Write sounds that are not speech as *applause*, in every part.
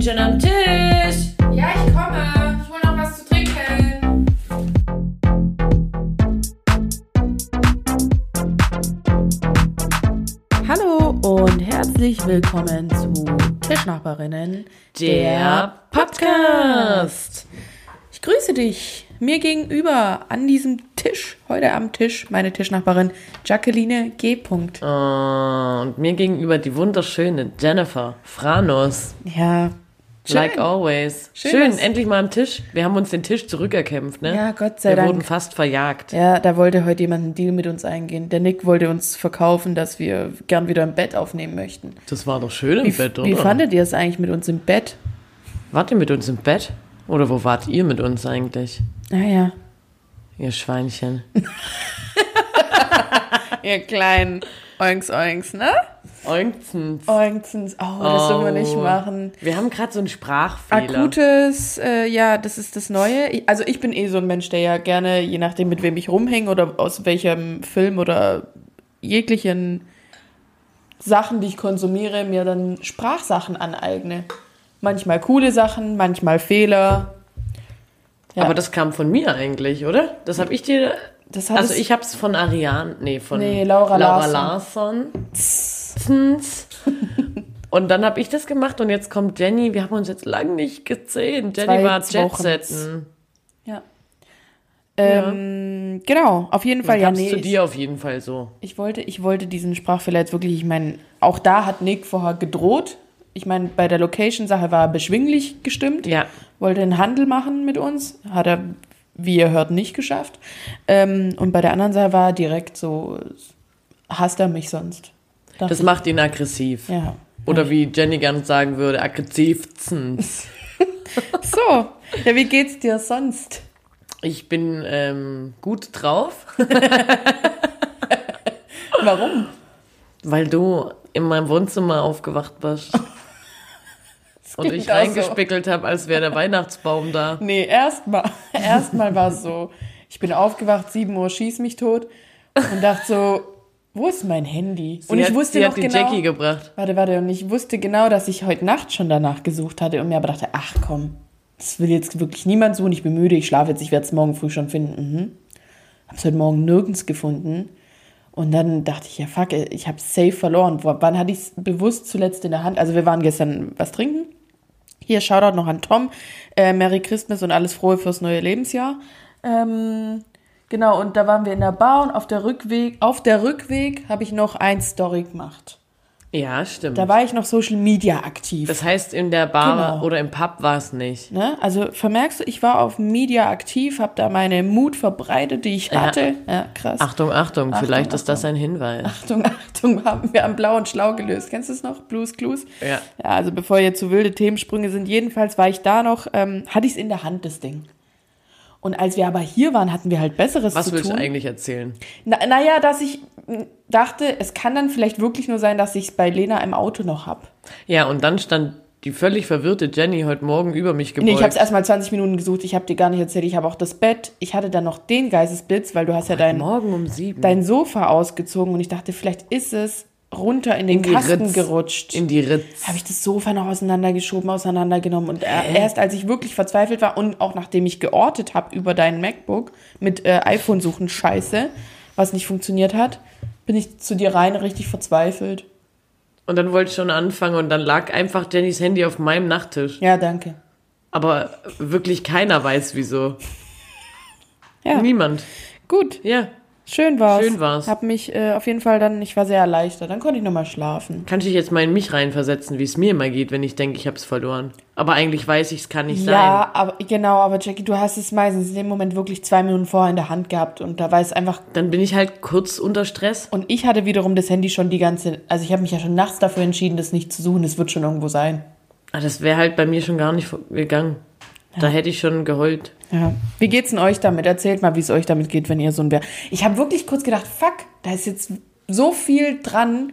bin schon am Tisch. Ja, ich komme. Ich hole noch was zu trinken. Hallo und herzlich willkommen zu Tischnachbarinnen, Der Podcast. Ich grüße dich. Mir gegenüber an diesem Tisch, heute am Tisch, meine Tischnachbarin Jacqueline G. Punkt. Oh, und mir gegenüber die wunderschöne Jennifer Franos. Ja. Schön. Like always. Schön, Schön, endlich mal am Tisch. Wir haben uns den Tisch zurückerkämpft, ne? Ja, Gott sei Wir Dank. wurden fast verjagt. Ja, da wollte heute jemand einen Deal mit uns eingehen. Der Nick wollte uns verkaufen, dass wir gern wieder im Bett aufnehmen möchten. Das war doch schön im Wie, Bett, oder? wie fandet ihr es eigentlich mit uns im Bett? Wart ihr mit uns im Bett? Oder wo wart ihr mit uns eigentlich? Naja. Ihr Schweinchen. *laughs* Ihr kleinen Oinks Oinks, ne? Oinzens. Oinksens. Oh, das dürfen wir nicht Oh. machen. Wir haben gerade so einen Sprachfehler. Akutes, äh, ja, das ist das Neue. Also ich bin eh so ein Mensch, der ja gerne, je nachdem mit wem ich rumhänge oder aus welchem Film oder jeglichen Sachen, die ich konsumiere, mir dann Sprachsachen aneigne. Manchmal coole Sachen, manchmal Fehler. Ja. Aber das kam von mir eigentlich, oder? Das habe ich dir. Also ich habe es von Ariane, nee, von Nee, Laura Larsson. Larsson. Zns. Und dann habe ich das gemacht und jetzt kommt Jenny. Wir haben uns jetzt lange nicht gesehen. Jenny Zwei war Wochen. Jetsetten. Ja. Ähm, genau, auf jeden Fall. Ja, nee, zu ich- dir auf jeden Fall so. Ich wollte, ich wollte diesen Sprachfehler jetzt wirklich, ich meine, auch da hat Nick vorher gedroht. Ich meine, bei der Location-Sache war er beschwinglich gestimmt. Ja. Wollte einen Handel machen mit uns. Hat er, wie ihr hört, nicht geschafft. Ähm, und bei der anderen Sache war er direkt so, hasst er mich sonst? Das macht ihn aggressiv. ja. Oder wie Jenny gern sagen würde, aggressiv. Zns. *laughs* So, ja, wie geht's dir sonst? Ich bin ähm, gut drauf, *laughs* Warum? weil du in meinem Wohnzimmer aufgewacht bist. *laughs* Und ich auch so. reingespickelt habe, als wäre der Weihnachtsbaum da. Nee, erstmal erstmal war es so, ich bin aufgewacht, 7 Uhr, schieß mich tot und dachte so, wo ist mein Handy? und Sie ich hat, wusste sie noch hat die genau, Jackie gebracht. warte, warte, und ich wusste genau, dass ich heute Nacht schon danach gesucht hatte und mir aber dachte, ach komm, das will jetzt wirklich niemand suchen, ich bin müde, ich schlafe jetzt, ich werde es morgen früh schon finden. Mhm. Hab's heute Morgen nirgends gefunden. Und dann dachte ich, ja fuck, ich habe safe verloren. Wann hatte ich es bewusst zuletzt in der Hand? Also wir waren gestern was trinken. Hier, Shoutout noch an Tom. Äh, Merry Christmas und alles Frohe fürs neue Lebensjahr. Ähm, genau, und da waren wir in der Bar und auf der Rückweg, auf der Rückweg habe ich noch ein Story gemacht. Ja, stimmt. Da war ich noch Social Media aktiv. das heißt, in der Bar Genau. oder im Pub war es nicht. Ne? Also vermerkst du, ich war auf Media aktiv, habe da meine Mut verbreitet, die ich Ja. hatte. Ja, krass. Achtung, Achtung, vielleicht Achtung. ist das ein Hinweis. Achtung, Achtung, *laughs* haben wir am Blau und Schlau gelöst. Kennst du es noch? Blues Clues? Ja. Ja, also bevor jetzt zu wilde Themensprünge sind, jedenfalls war ich da noch, ähm, hatte ich es in der Hand, das Ding. Und als wir aber hier waren, hatten wir halt Besseres Was zu willst tun. du eigentlich erzählen? Na, naja, dass ich dachte, es kann dann vielleicht wirklich nur sein, dass ich es bei Lena im Auto noch hab. Ja, und dann stand die völlig verwirrte Jenny heute Morgen über mich gebeugt. Nee, ich habe es erstmal 20 Minuten gesucht, ich habe dir gar nicht erzählt, ich habe auch das Bett, ich hatte dann noch den Geistesblitz, weil du hast ja dein, Morgen um dein Sofa ausgezogen und ich dachte, vielleicht ist es runter in den In Kasten Ritz. gerutscht. in die Ritz. habe ich das Sofa noch auseinandergeschoben, auseinandergenommen. Und äh, erst als ich wirklich verzweifelt war und auch nachdem ich geortet habe über deinen MacBook mit äh, iPhone suchen Scheiße, was nicht funktioniert hat, bin ich zu dir rein richtig verzweifelt. Und dann wollte ich schon anfangen und dann lag einfach Jennys Handy auf meinem Nachttisch. Ja, danke. Aber wirklich keiner weiß wieso. Ja, Niemand. gut. Ja. Schön war's. Schön war's. Hab mich äh, auf jeden Fall dann, ich war sehr erleichtert. Dann konnte ich nochmal schlafen. Kann ich jetzt mal in mich reinversetzen, wie es mir immer geht, wenn ich denke, ich habe es verloren. Aber eigentlich weiß ich, es kann nicht Ja, aber genau, aber Jackie, du hast es meistens in dem Moment wirklich zwei Minuten vorher in der Hand gehabt und da war es einfach sein. Dann bin ich halt kurz unter Stress. Und ich hatte wiederum das Handy schon die ganze, also ich habe mich ja schon nachts dafür entschieden, das nicht zu suchen. Es wird schon irgendwo sein. Ah, Das wäre halt bei mir schon gar nicht gegangen. Da hätte ich schon geheult. Ja. Wie geht's denn euch damit? Erzählt mal, wie es euch damit geht, wenn ihr so ein Bär. Ich habe wirklich kurz gedacht, fuck, da ist jetzt so viel dran.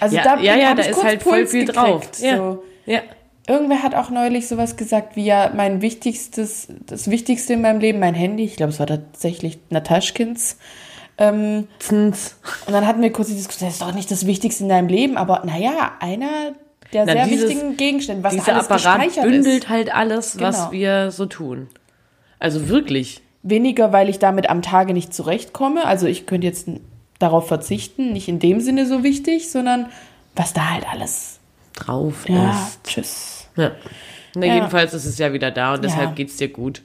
Also Ja, da, ja, ja, da ich ist kurz halt voll Puls viel gekriegt, drauf. Ja. So. Ja. Irgendwer hat auch neulich sowas gesagt, wie ja mein wichtigstes, das Wichtigste in meinem Leben, mein Handy. Ich glaube, es war tatsächlich Nataschkins. Ähm, und dann hatten wir kurz die Diskussion, das ist doch nicht das Wichtigste in deinem Leben, aber naja, einer der Na, sehr dieses- wichtigen Gegenstände, was da Dieser alles Apparat gespeichert bündelt ist. halt alles, was Genau. wir so tun. Also wirklich. Weniger, weil ich damit am Tage nicht zurechtkomme. Also ich könnte jetzt darauf verzichten, nicht in dem Sinne so wichtig, sondern was da halt alles. Drauf Ja, ist. tschüss. Ja. Na, Ja. jedenfalls ist es ja wieder da und Ja. deshalb geht's dir gut.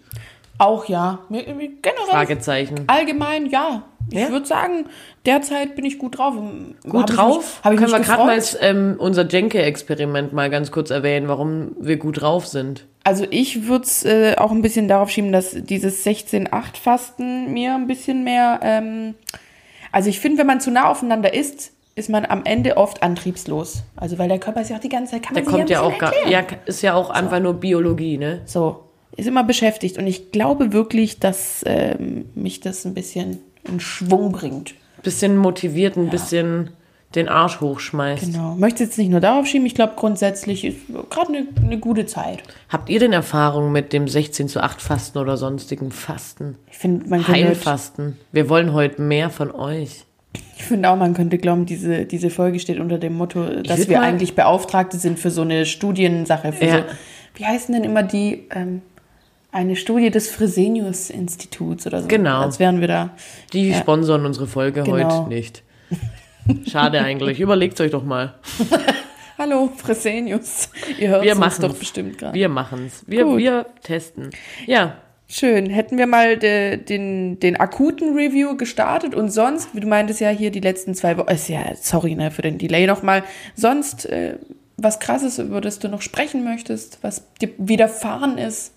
Auch ja. Generell Fragezeichen. allgemein ja. Ich Ja? würde sagen, derzeit bin ich gut drauf. Gut drauf? Habe ich Können mich wir gerade mal ähm, unser Jenke-Experiment mal ganz kurz erwähnen, warum wir gut drauf sind. Also ich würde es äh, auch ein bisschen darauf schieben, dass dieses 16-8-Fasten mir ein bisschen mehr. Ähm, also ich finde, wenn man zu nah aufeinander ist, ist man am Ende oft antriebslos. Also weil der Körper ist ja auch die ganze Zeit, kann Der kommt ja auch gar, ja, ist ja auch einfach nur Biologie, ne? So, ist immer beschäftigt. Und ich glaube wirklich, dass ähm, mich das ein bisschen in Schwung bringt. Bisschen motiviert, ein bisschen den Arsch hochschmeißt. Genau. Möchte jetzt nicht nur darauf schieben, ich glaube grundsätzlich ist gerade eine, eine gute Zeit. Habt ihr denn Erfahrung mit dem 16 zu 8 Fasten oder sonstigen Fasten? Ich finde, man könnte, Heilfasten. Wir wollen heute mehr von euch. ich finde auch, man könnte glauben, diese, diese Folge steht unter dem Motto, dass wir eigentlich Beauftragte sind für so eine Studiensache. Für Ja. so, wie heißen denn immer die, ähm, eine Studie des Fresenius-Instituts oder so. Genau. Als wären wir da. Die sponsern unsere Folge Genau. heute nicht. *laughs* Schade eigentlich. Überlegt euch doch mal. *laughs* Hallo, Fresenius. Ihr hört Wir uns doch bestimmt gerade. Wir machen's. Wir, Gut. wir testen. Ja, Schön. Hätten wir mal de, den, den akuten Review gestartet und sonst, wie du meintest ja hier die letzten zwei Wochen, ist ja, sorry ne, für den Delay nochmal, sonst äh, was krasses, über das du noch sprechen möchtest, was dir widerfahren ist.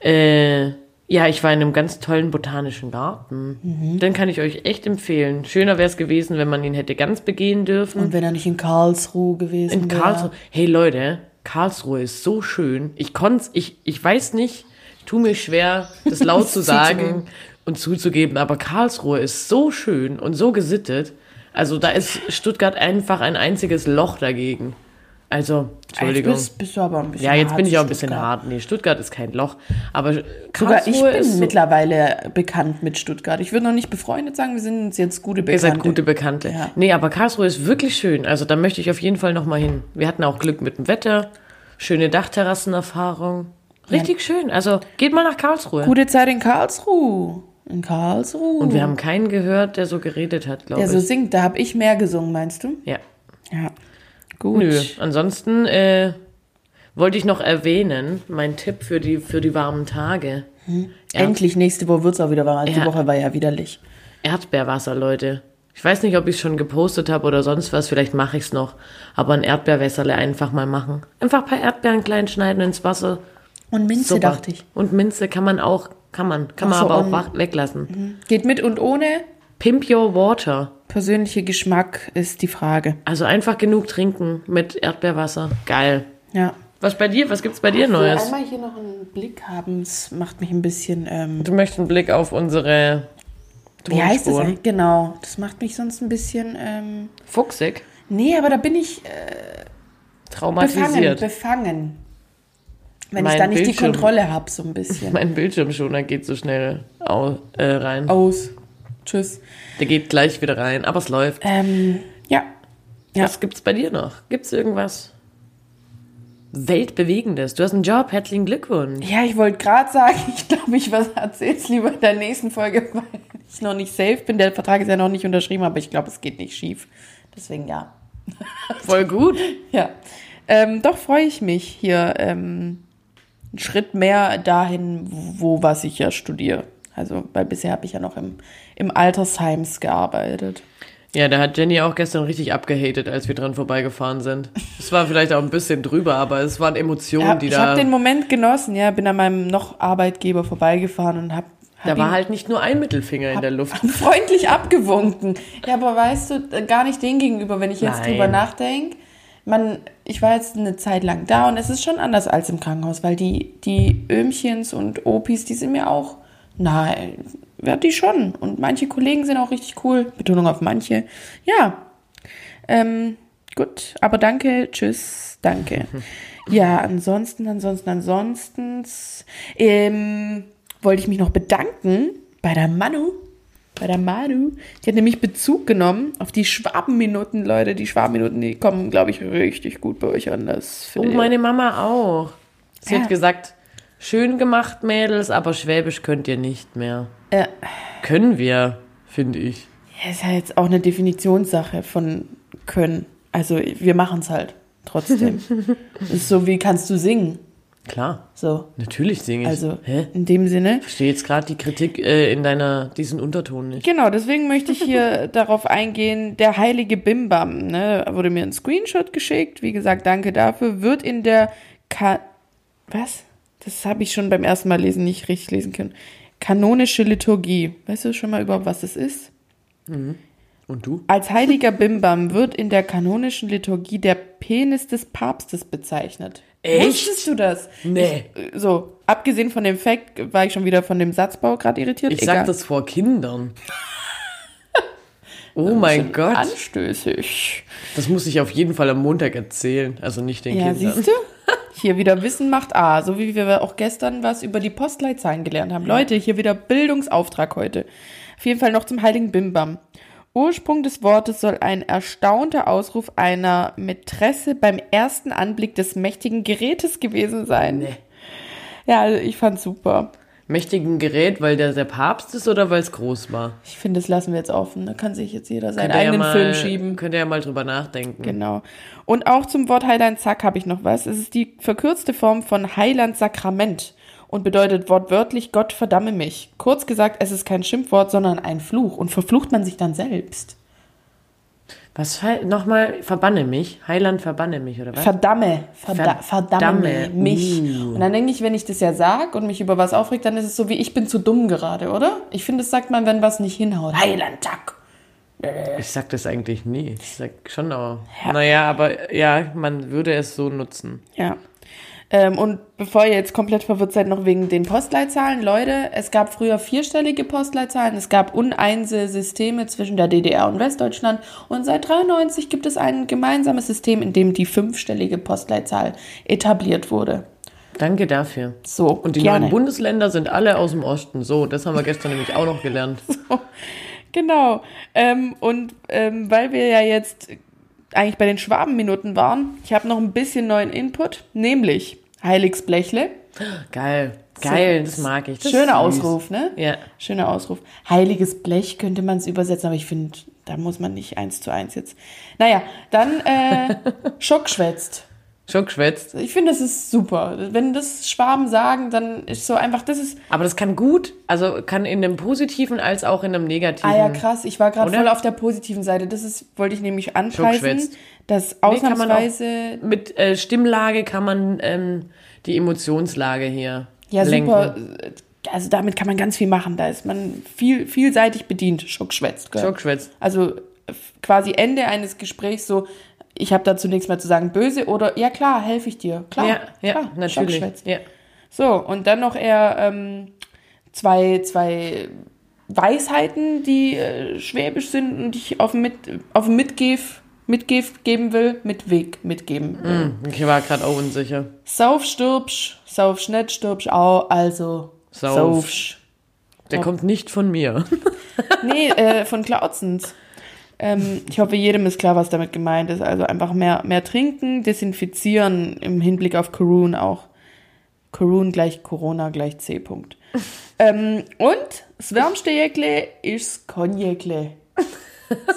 Äh, ja, ich war in einem ganz tollen botanischen Garten. Mhm. Den kann ich euch echt empfehlen. Schöner wäre es gewesen, wenn man ihn hätte ganz begehen dürfen. Und wenn er nicht in Karlsruhe gewesen in wäre. Karlsruhe. Hey Leute, Karlsruhe ist so schön. Ich konnte ich, ich weiß nicht, ich tue mir schwer, das laut *laughs* zu sagen und zuzugeben, aber Karlsruhe ist so schön und so gesittet. Also da ist Stuttgart einfach ein einziges Loch dagegen. Also, Entschuldigung. Jetzt bist, bist du aber ein bisschen Ja, jetzt bin ich auch ein bisschen Stuttgart. hart. Nee, Stuttgart ist kein Loch. Aber Sogar ich Karlsruhe bin ist so, mittlerweile bekannt mit Stuttgart. Ich würde noch nicht befreundet sagen, wir sind uns jetzt gute Ihr Bekannte. seid gute Bekannte. Ja. Nee, aber Karlsruhe ist wirklich schön. Also da möchte ich auf jeden Fall nochmal hin. Wir hatten auch Glück mit dem Wetter. Schöne Dachterrassenerfahrung. Richtig schön. Also geht mal nach Karlsruhe. Gute Zeit in Karlsruhe. In Karlsruhe. Und wir haben keinen gehört, der so geredet hat, glaube der ich. so singt, da habe ich mehr gesungen, meinst du? ja. Ja. Gut. Nö. Ansonsten äh, wollte ich noch erwähnen, mein Tipp für die, für die warmen Tage. Ja. Endlich, nächste Woche wird es auch wieder warm. Die Ja. Woche war ja widerlich. Erdbeerwasser, Leute. Ich weiß nicht, ob ich es schon gepostet habe oder sonst was. Vielleicht mache ich es noch. Aber ein Erdbeerwässerle einfach mal machen. Einfach ein paar Erdbeeren klein schneiden ins Wasser. Und Minze, Super. dachte ich. Und Minze kann man auch, kann man, kann man Ach so, aber auch weglassen. Geht mit und ohne. Pimp your water. Persönlicher Geschmack ist die Frage. Also einfach genug trinken mit Erdbeerwasser. Geil. Ja. Was bei dir? Was gibt's bei dir Neues? einmal hier noch einen Blick haben, es macht mich ein bisschen. Ähm, Du möchtest einen Blick auf unsere wie heißt das eigentlich? Genau. Das macht mich sonst ein bisschen. Ähm, Fuchsig. nee, aber da bin ich äh, befangen. Traumatisiert. Befangen. Wenn Mein ich da nicht die Bildschirm. Kontrolle habe, so ein bisschen. *laughs* Mein Bildschirmschoner geht so schnell au, äh, rein. Aus. Tschüss. Der geht gleich wieder rein, aber es läuft. Ähm, ja. ja. Was gibt's bei dir noch? Gibt's irgendwas Weltbewegendes? Du hast einen Job, herzlichen Glückwunsch. Ja, ich wollte gerade sagen, *laughs* ich glaube, ich was erzähl's lieber in der nächsten Folge, *laughs* weil ich noch nicht safe bin. Der Vertrag ist ja noch nicht unterschrieben, aber ich glaube, es geht nicht schief. Deswegen ja. *laughs* Voll gut. Ja. Ähm, doch freue ich mich hier ähm, einen Schritt mehr dahin, wo was ich ja studiere. Also, weil bisher habe ich ja noch im, im Altersheims gearbeitet. Ja, da hat Jenny auch gestern richtig abgehatet, als wir dran vorbeigefahren sind. Es war vielleicht auch ein bisschen drüber, aber es waren Emotionen, Ja, die ich da. habe den Moment genossen, ja, bin an meinem noch Arbeitgeber vorbeigefahren und habe da war halt nicht nur ein Mittelfinger in der Luft. *laughs* freundlich abgewunken. Ja, aber weißt du, gar nicht den gegenüber, wenn ich jetzt Nein. drüber nachdenke. Man, ich war jetzt eine Zeit lang da und es ist schon anders als im Krankenhaus, weil die, die Öhmchens und Opis, die sind mir auch nahe. Ja, die schon. Und manche Kollegen sind auch richtig cool. Betonung auf manche. Ja. Ähm, gut, aber danke, tschüss, danke. *laughs* Ja, ansonsten, ansonsten, ansonsten ähm, wollte ich mich noch bedanken bei der Manu, bei der Manu. Die hat nämlich Bezug genommen auf die Schwabenminuten, Leute. Die Schwabenminuten, die kommen, glaube ich, richtig gut bei euch an. Das ihr- meine Mama auch. Sie Ja. hat gesagt, schön gemacht, Mädels, aber Schwäbisch könnt ihr nicht mehr. Ja. Können wir, finde ich. Ja, ist ja jetzt auch eine Definitionssache von können. Also wir machen es halt trotzdem. *laughs* ist so wie kannst du singen. Klar, So. natürlich singe ich. Also Hä? in dem Sinne. Ich verstehe jetzt gerade die Kritik äh, in deiner, diesen Unterton nicht. Genau, deswegen möchte ich hier *laughs* darauf eingehen, der heilige Bimbam, ne, wurde mir ein Screenshot geschickt, wie gesagt, danke dafür, wird in der Ka was? Das habe ich schon beim ersten Mal lesen nicht richtig lesen können. Kanonische Liturgie. Weißt du schon mal überhaupt, was das ist? Und du? Als heiliger Bimbam wird in der kanonischen Liturgie der Penis des Papstes bezeichnet. Echt? Wusstest du das? Nee. Ich, so, abgesehen von dem Fact war ich schon wieder von dem Satzbau gerade irritiert. Ich Egal. sag das vor Kindern. *laughs* Oh mein Gott. Anstößig. Das muss ich auf jeden Fall am Montag erzählen. Also nicht den Ja, Kindern. siehst du? Hier wieder Wissen macht A, so wie wir auch gestern was über die Postleitzahlen gelernt haben. Leute, hier wieder Bildungsauftrag heute. Auf jeden Fall noch zum heiligen Bimbam. Ursprung des Wortes soll ein erstaunter Ausruf einer Mätresse beim ersten Anblick des mächtigen Gerätes gewesen sein. Nee. Ja, also ich fand's super. Mächtigen Gerät, weil der der Papst ist oder weil es groß war? Ich finde, das lassen wir jetzt offen. Da kann sich jetzt jeder seinen ihr ja eigenen mal, Film schieben. Könnt ihr ja mal drüber nachdenken. Genau. Und auch zum Wort Heiland Zack habe ich noch was. Es ist die verkürzte Form von Heiland Sakrament und bedeutet wortwörtlich Gott verdamme mich. Kurz gesagt, es ist kein Schimpfwort, sondern ein Fluch und verflucht man sich dann selbst. Was nochmal? Verbanne mich. Heiland verbanne mich, oder was? Verdamme, verda verdamme, Verdamme. mich. Uh. Und dann denke ich, wenn ich das ja sag und mich über was aufregt, dann ist es so wie ich bin zu dumm gerade, oder? Ich finde, das sagt man, wenn was nicht hinhaut. Heiland Zack. Ich sag das eigentlich nie. Ich sag schon auch. Naja, aber ja, man würde es so nutzen. Ja. Ähm, und bevor ihr jetzt komplett verwirrt seid, noch wegen den Postleitzahlen, Leute, es gab früher vierstellige Postleitzahlen, es gab uneinse Systeme zwischen der DDR und Westdeutschland und seit 93 gibt es ein gemeinsames System, in dem die fünfstellige Postleitzahl etabliert wurde. Danke dafür. So, Und die gerne. neuen Bundesländer sind alle aus dem Osten. So, das haben wir gestern nämlich auch noch gelernt. *laughs* Genau. Ähm, und ähm, weil wir ja jetzt eigentlich bei den Schwabenminuten waren, ich habe noch ein bisschen neuen Input, nämlich Heiligs Blechle. Geil. Geil, das mag ich. Das Schöner. Ausruf, ne? Ja. Schöner Ausruf. Heiliges Blech könnte man es übersetzen, aber ich finde, da muss man nicht eins zu eins jetzt. Naja, dann äh, *laughs* Schock schwätzt. Schon geschwätzt. Ich finde, das ist super. Wenn das Schwaben sagen, dann ist so einfach, das ist. Aber das kann gut, also kann in einem positiven als auch in einem negativen. Ah ja, krass, ich war gerade voll auf der positiven Seite. Das ist, wollte ich nämlich anpreisen, Schockschwätzt. dass Nee, kann man auch- ausnahmsweise Mit äh, Stimmlage kann man ähm, die Emotionslage hier Ja, lenken. super. Also damit kann man ganz viel machen. Da ist man viel, vielseitig bedient. Schockschwätzt. geschwätzt. Also f- quasi Ende eines Gesprächs so, ich habe dazu nichts mehr zu sagen, böse oder ja klar, helfe ich dir. Klar, Ja, ja, klar, natürlich. Ja. So, und dann noch eher ähm, zwei, zwei Weisheiten, die äh, schwäbisch sind und ich auf dem Mit, auf dem Mitgef, Mitgef geben will, Mitweg mitgeben will. Hm, Ich war gerade auch unsicher. Sauf stirbsch, sauf nicht stirbsch auch, also Sauf. saufsch. Der kommt nicht von mir. *laughs* Nee, äh, von Klautzens. Ähm, ich hoffe, jedem ist klar, was damit gemeint ist. Also einfach mehr, mehr trinken, desinfizieren im Hinblick auf Corona auch. Corona gleich Corona gleich C. Punkt. *laughs* ähm, und das wärmste Jäckle ist Konjäckle.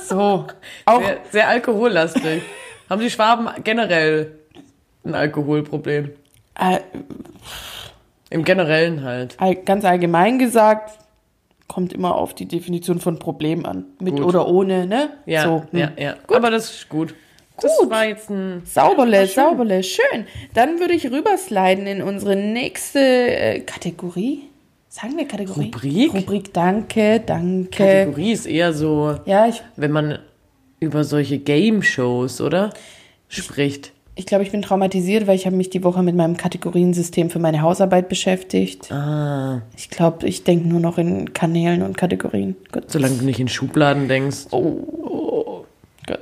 So. Auch, Sehr, sehr alkohollastig. Haben die Schwaben generell ein Alkoholproblem? äh, Im Generellen halt. ganz allgemein gesagt, kommt immer auf die Definition von Problem an. Mit Gut. oder ohne, ne? Ja, so, hm. ja, ja. Aber das ist gut. Das Gut. war jetzt ein. Sauberle, sauberle, schön. Dann würde ich rübersliden in unsere nächste äh, Kategorie. Sagen wir Kategorie? Rubrik? Rubrik, danke, danke. Kategorie ist eher so, Ja, ich, wenn man über solche Game-Shows, oder? Spricht. Ich glaube, ich bin traumatisiert, weil ich habe mich die Woche mit meinem Kategoriensystem für meine Hausarbeit beschäftigt. Ah, Ich glaube, ich denke nur noch in Kanälen und Kategorien. Gut. solange du nicht in Schubladen denkst. Gut.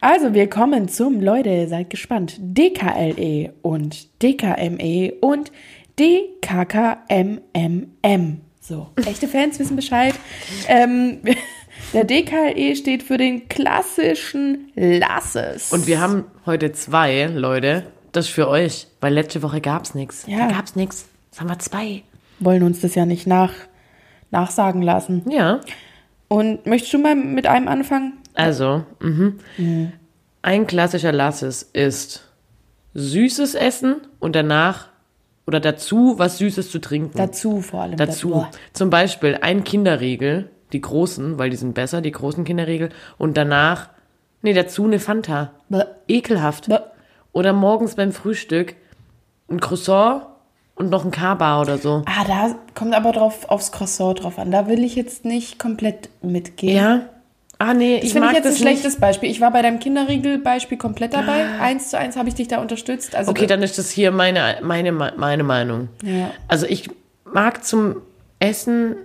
Also, wir kommen zum, Leute, seid gespannt, DKLE und DKME und DKKMMM. So, echte Fans wissen Bescheid. Ähm, *laughs* der DKLE steht für den klassischen Lasses. Und wir haben heute zwei, Leute. Das ist für euch, weil letzte Woche gab's nichts. Ja. Da gab's nichts. Jetzt haben wir zwei. wollen uns das ja nicht nach, nachsagen lassen. Ja. Und möchtest du mal mit einem anfangen? Also, mhm. ein klassischer Lasses ist süßes Essen und danach oder dazu was Süßes zu trinken. Dazu vor allem. dazu. Zum Beispiel ein Kinderriegel, die großen, weil die sind besser, die großen Kinderriegel. Und danach, nee, dazu eine Fanta. Bäh. Ekelhaft. Bäh. Oder morgens beim Frühstück ein Croissant und noch ein Kaba oder so. Ah, da kommt aber drauf aufs Croissant drauf an. Da will ich jetzt nicht komplett mitgehen. Ja. Ah, nee, Das ich finde ich jetzt ein schlechtes nicht. Beispiel. Ich war bei deinem Kinderriegel-Beispiel komplett dabei. Eins zu eins habe ich dich da unterstützt. Also Okay, dann ist das hier meine, meine, meine Meinung. Ja. Also ich mag zum Essen,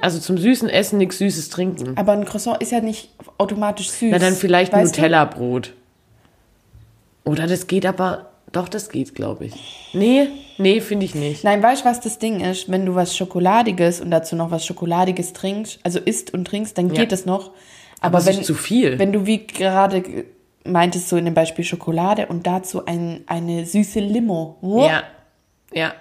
also zum süßen Essen nichts Süßes trinken. aber ein Croissant ist ja nicht automatisch süß. Na, dann vielleicht ein? Nutella-Brot. Oder das geht aber, doch, das geht, glaube ich. Nee, nee, finde ich nicht. Nein, weißt du, was das Ding ist? Wenn du was Schokoladiges und dazu noch was Schokoladiges trinkst, also isst und trinkst, dann Ja. geht es noch. Aber Aber, wenn, ist zu viel. wenn du wie gerade ge- meintest, so in dem Beispiel Schokolade und dazu ein, eine süße Limo. Wow. Ja, ja.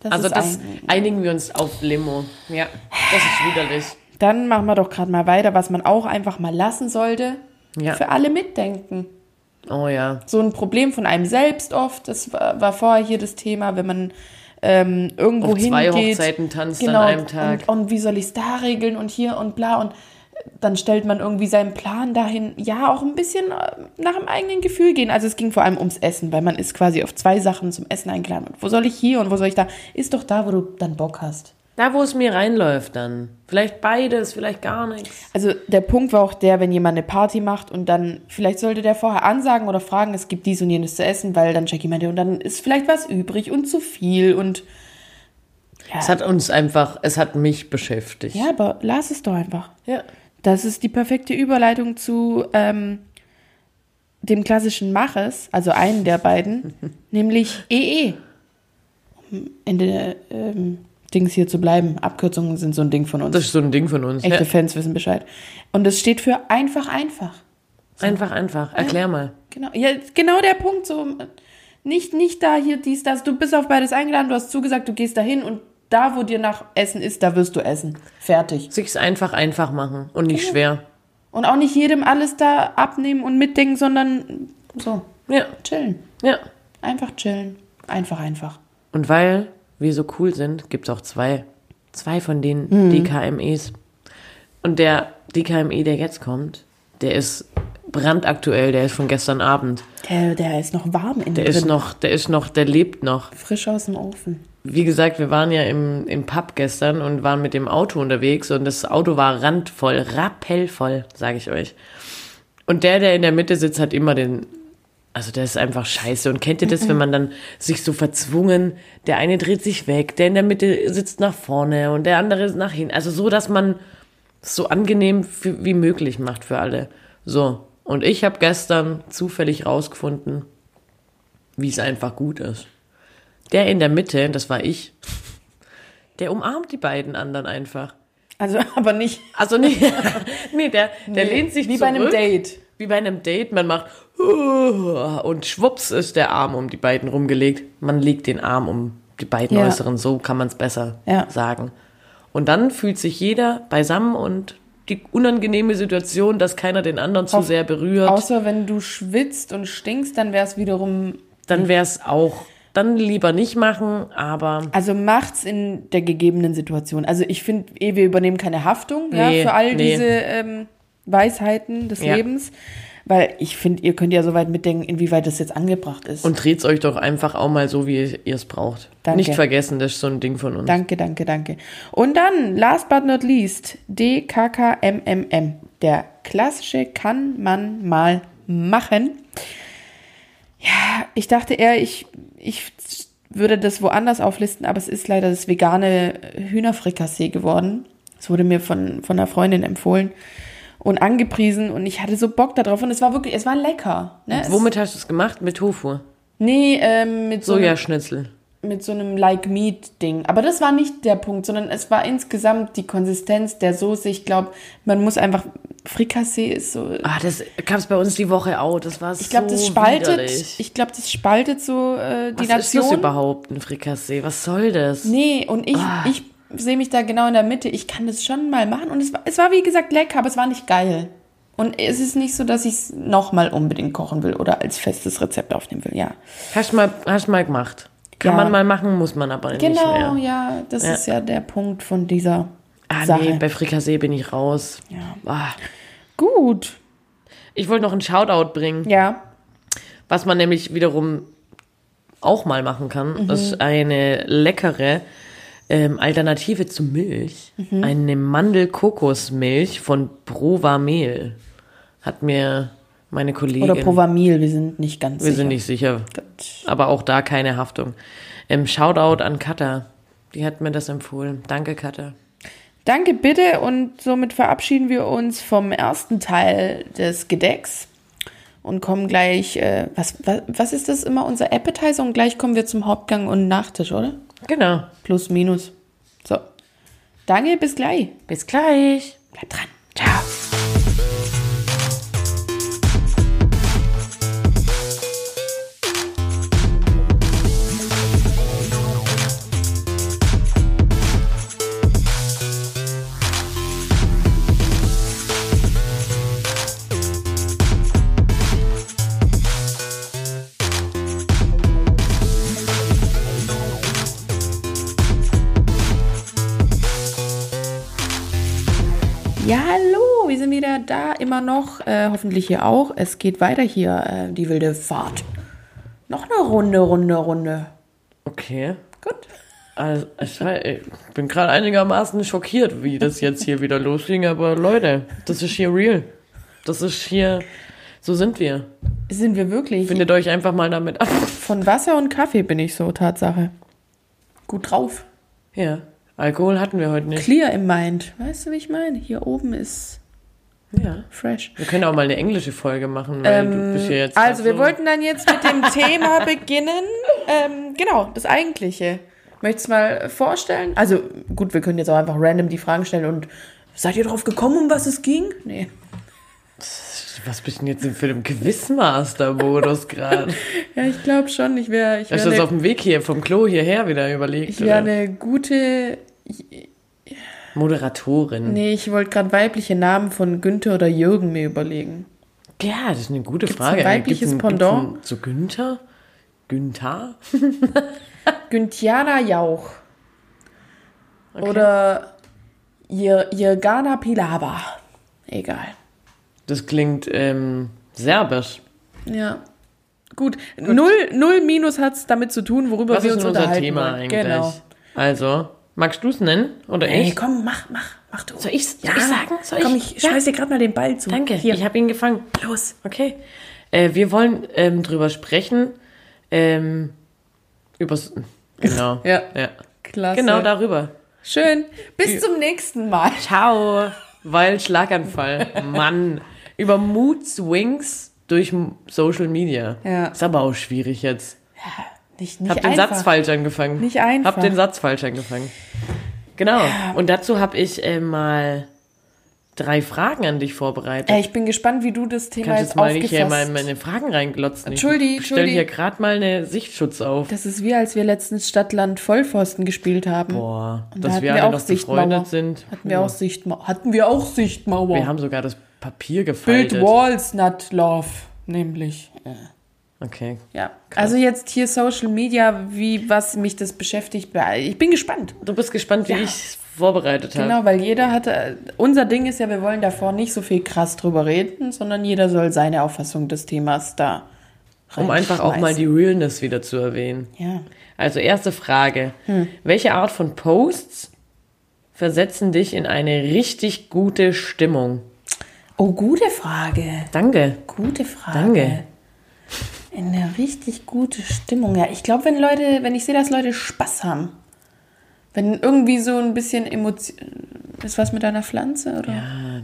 Das also das ein- einigen wir uns auf Limo. Ja, das ist widerlich. Dann machen wir doch gerade mal weiter, was man auch einfach mal lassen sollte. Ja. Für alle mitdenken. Oh ja. So ein Problem von einem selbst oft. Das war, war vorher hier das Thema, wenn man ähm, irgendwo Auf zwei hingeht. Hochzeiten tanzt genau, an einem Tag. Und, und wie soll ich es da regeln und hier und bla und dann stellt man irgendwie seinen Plan dahin, ja, auch ein bisschen äh, nach dem eigenen Gefühl gehen. Also es ging vor allem ums Essen, weil man ist quasi auf zwei Sachen zum Essen eingeladen. Und wo soll ich hier und wo soll ich da? Ist doch da, wo du dann Bock hast. Da, wo es mir reinläuft dann. Vielleicht beides, vielleicht gar nichts. Also der Punkt war auch der, wenn jemand eine Party macht und dann, vielleicht sollte der vorher ansagen oder fragen, es gibt dies und jenes zu essen, weil dann Jackie meinte, und dann ist vielleicht was übrig und zu viel und Es hat uns einfach, es hat mich beschäftigt. ja, aber lass es doch einfach. Ja. Das ist die perfekte Überleitung zu ähm, dem klassischen Maches, also einen der beiden, *laughs* nämlich EE. Um Ende ähm, Dings hier zu bleiben. Abkürzungen sind so ein Ding von uns. Das ist so ein Ding von uns. Echte Ja. Fans wissen Bescheid. Und es steht für einfach, einfach. Einfach, einfach. Erklär mal. Genau, ja, genau der Punkt. So, nicht, nicht da hier, dies, das. Du bist auf beides eingeladen, du hast zugesagt, du gehst dahin und da, wo dir nach Essen ist, da wirst du essen. Fertig. Sich's einfach, einfach machen und nicht schwer. Und auch nicht jedem alles da abnehmen und mitdenken, sondern so, Ja, chillen. ja. Einfach chillen. Einfach, einfach. Und weil wir so cool sind, gibt's auch zwei. Zwei von den Mhm. DKMEs. Und der DKME, der jetzt kommt, der ist brandaktuell, der ist von gestern Abend. Der, der ist noch warm in Der drin. ist noch, der ist noch, der lebt noch. frisch aus dem Ofen. Wie gesagt, wir waren ja im, im Pub gestern und waren mit dem Auto unterwegs und das Auto war randvoll, rappellvoll, sage ich euch. Und der, der in der Mitte sitzt, hat immer den, also der ist einfach scheiße. Und kennt ihr das, wenn man dann sich so verzwungen, der eine dreht sich weg, der in der Mitte sitzt nach vorne und der andere ist nach hinten. Also so, dass man es so angenehm für, wie möglich macht für alle. So. Und ich habe gestern zufällig rausgefunden, wie es einfach gut ist. Der in der Mitte, das war ich, der umarmt die beiden anderen einfach. Also, *laughs* aber nicht Also nee, *laughs* nee der, der Nee, lehnt sich wie zurück. bei einem Date. Wie bei einem Date. Man macht und schwupps ist der Arm um die beiden rumgelegt. Man legt den Arm um die beiden Ja. Äußeren. So kann man es besser Ja. sagen. Und dann fühlt sich jeder beisammen und die unangenehme Situation, dass keiner den anderen zu Auf- sehr berührt, Außer wenn du schwitzt und stinkst, dann wäre es wiederum. dann wäre es auch, dann lieber nicht machen, aber Also macht's in der gegebenen Situation. Also ich finde, eh, wir übernehmen keine Haftung ja, Nee, für all nee. diese ähm, Weisheiten des Ja. Lebens. Weil ich finde, ihr könnt ja soweit mitdenken, inwieweit das jetzt angebracht ist. Und dreht's euch doch einfach auch mal so, wie ihr es braucht. Danke. Nicht vergessen, das ist so ein Ding von uns. Danke, danke, danke. Und dann, last but not least, DKKMMM. Der klassische kann man mal machen. Ja, ich dachte eher, ich, ich würde das woanders auflisten, aber es ist leider das vegane Hühnerfrikassee geworden. Es wurde mir von, von einer Freundin empfohlen und angepriesen und ich hatte so Bock darauf und es war wirklich, es war lecker. Ne? Womit hast du es gemacht? Mit Tofu. Nee, ähm, mit so Sojaschnitzel. mit so einem Like-Meat-Ding. Aber das war nicht der Punkt, sondern es war insgesamt die Konsistenz der Soße. Ich glaube, man muss einfach. Frikassee ist so. Ah, das gab es bei uns die Woche auch. Das war Ich glaube, so das spaltet. widerlich. Ich glaube, das spaltet so äh, die Was ist das Nation. überhaupt, ein Frikassee? Was soll das? Nee, und ich, Ah. ich sehe mich da genau in der Mitte. Ich kann das schon mal machen. Und es war, es war wie gesagt lecker, aber es war nicht geil. Und es ist nicht so, dass ich es nochmal unbedingt kochen will oder als festes Rezept aufnehmen will. Ja. Hast du mal, hast mal gemacht. Kann Ja. man mal machen, muss man aber nicht Genau, mehr. ja. Das Ja. ist ja der Punkt von dieser Ah, Sache. nee, bei Frikassee bin ich raus. Ja. Ah. Gut. Ich wollte noch einen Shoutout bringen. Ja. Was man nämlich wiederum auch mal machen kann, Mhm. ist eine leckere ähm, Alternative zu Milch. Mhm. Eine Mandel-Kokosmilch von Provamel. Hat mir meine Kollegin. Oder Provamil, wir sind nicht ganz Wir sicher. sind nicht sicher. Gut. Aber auch da keine Haftung. Ähm, Shoutout an Katha. Die hat mir das empfohlen. Danke, Katha. Danke, bitte. Und somit verabschieden wir uns vom ersten Teil des Gedecks und kommen gleich. Äh, was, was, was ist das immer? Unser Appetizer und gleich kommen wir zum Hauptgang und Nachtisch, oder? Genau. Plus, minus. So. Danke, bis gleich. Bis gleich. Bleibt dran. Ciao. Immer noch. Äh, hoffentlich hier auch. Es geht weiter hier, äh, die wilde Fahrt. Noch eine Runde, Runde, Runde. Okay. Gut. Also, ich ich bin gerade einigermaßen schockiert, wie das jetzt hier wieder losging, aber Leute, das ist hier real. Das ist hier, so sind wir. Sind wir wirklich? Findet euch einfach mal damit ab. Von Wasser und Kaffee bin ich so, Tatsache. Gut drauf. Ja, Alkohol hatten wir heute nicht. Clear im Mind. Weißt du, wie ich meine? Hier oben ist Ja. fresh. Wir können auch mal eine englische Folge machen, weil du bist ja jetzt. Also, wir so- wollten dann jetzt mit dem *laughs* Thema beginnen. Ähm, genau, das Eigentliche. Möchtest du mal vorstellen? Also, gut, wir können jetzt auch einfach random die Fragen stellen und seid ihr drauf gekommen, um was es ging? Nee. Was bist du denn jetzt für ein Quizmaster-Modus gerade? *laughs* Ja, ich glaube schon. Ich wäre ich Hast wär du das auf dem Weg hier vom Klo hierher wieder überlegt? ich wär oder? eine gute. Moderatorin. Nee, ich wollte gerade weibliche Namen von Günther oder Jürgen mir überlegen. Ja, das ist eine gute Gibt's Frage. ein weibliches Gibt's ein- Pendant? Gibt's ein, zu Günther? Günther? *laughs* Günthiana Jauch. Oder Jir- Jirgana Pilava. Egal. Das klingt ähm, serbisch. Ja. Gut. Null, null Minus hat es damit zu tun, worüber Was wir uns unser unterhalten Thema wollen. eigentlich? Genau. Also, magst du es nennen? Oder Ey, ich? komm, mach, mach, mach du. Soll ich's- soll ich sagen? Soll komm, ich? ich Ja. schmeiß dir gerade mal den Ball zu. Danke, Hier, ich habe ihn gefangen. los. Okay. Äh, wir wollen ähm, drüber sprechen. Ähm, übers. Genau. *laughs* Ja. ja. Klasse. Genau darüber. Schön. Bis zum nächsten Mal. Ciao. Weil Schlaganfall. *laughs* Mann. Über Mood Swings durch Social Media. Ja. Ist aber auch schwierig jetzt. Nicht, nicht Hab den einfach. Satz falsch angefangen. Nicht einfach. Hab den Satz falsch angefangen. Genau. Und dazu habe ich äh, mal drei Fragen an dich vorbereitet. Ey, ich bin gespannt, wie du das Thema Kannst jetzt jetzt mal nicht hier aufgefasst. mal in meine Fragen reinglotzen. Entschuldi, Ich stelle Entschuldi. hier gerade mal eine Sichtschutz auf. das ist wie, als wir letztens Stadtland Vollpfosten gespielt haben. Boah, Und da dass hatten wir wir alle auch noch Sichtmauer. befreundet sind. Hatten wir auch Sichtmauer. Hatten wir auch Sichtmauer. Wir haben sogar das Papier Build gefaltet. Walls, not Love. Nämlich. Okay. Ja. Also jetzt hier Social Media, wie was mich das beschäftigt. Ich bin gespannt. Du bist gespannt, wie Ja. ich es vorbereitet habe. Genau, weil jeder hatte. Unser Ding ist ja, wir wollen davor nicht so viel krass drüber reden, sondern jeder soll seine Auffassung des Themas da. Um einfach auch mal die Realness wieder zu erwähnen. Ja. Also erste Frage. Hm. Welche Art von Posts versetzen dich in eine richtig gute Stimmung? Oh, gute Frage. Danke. Gute Frage. Danke. In eine richtig gute Stimmung. Ja, ich glaube, wenn Leute, wenn ich sehe, dass Leute Spaß haben. Wenn irgendwie so ein bisschen Emotion. Ist was mit deiner Pflanze? Oder? Ja,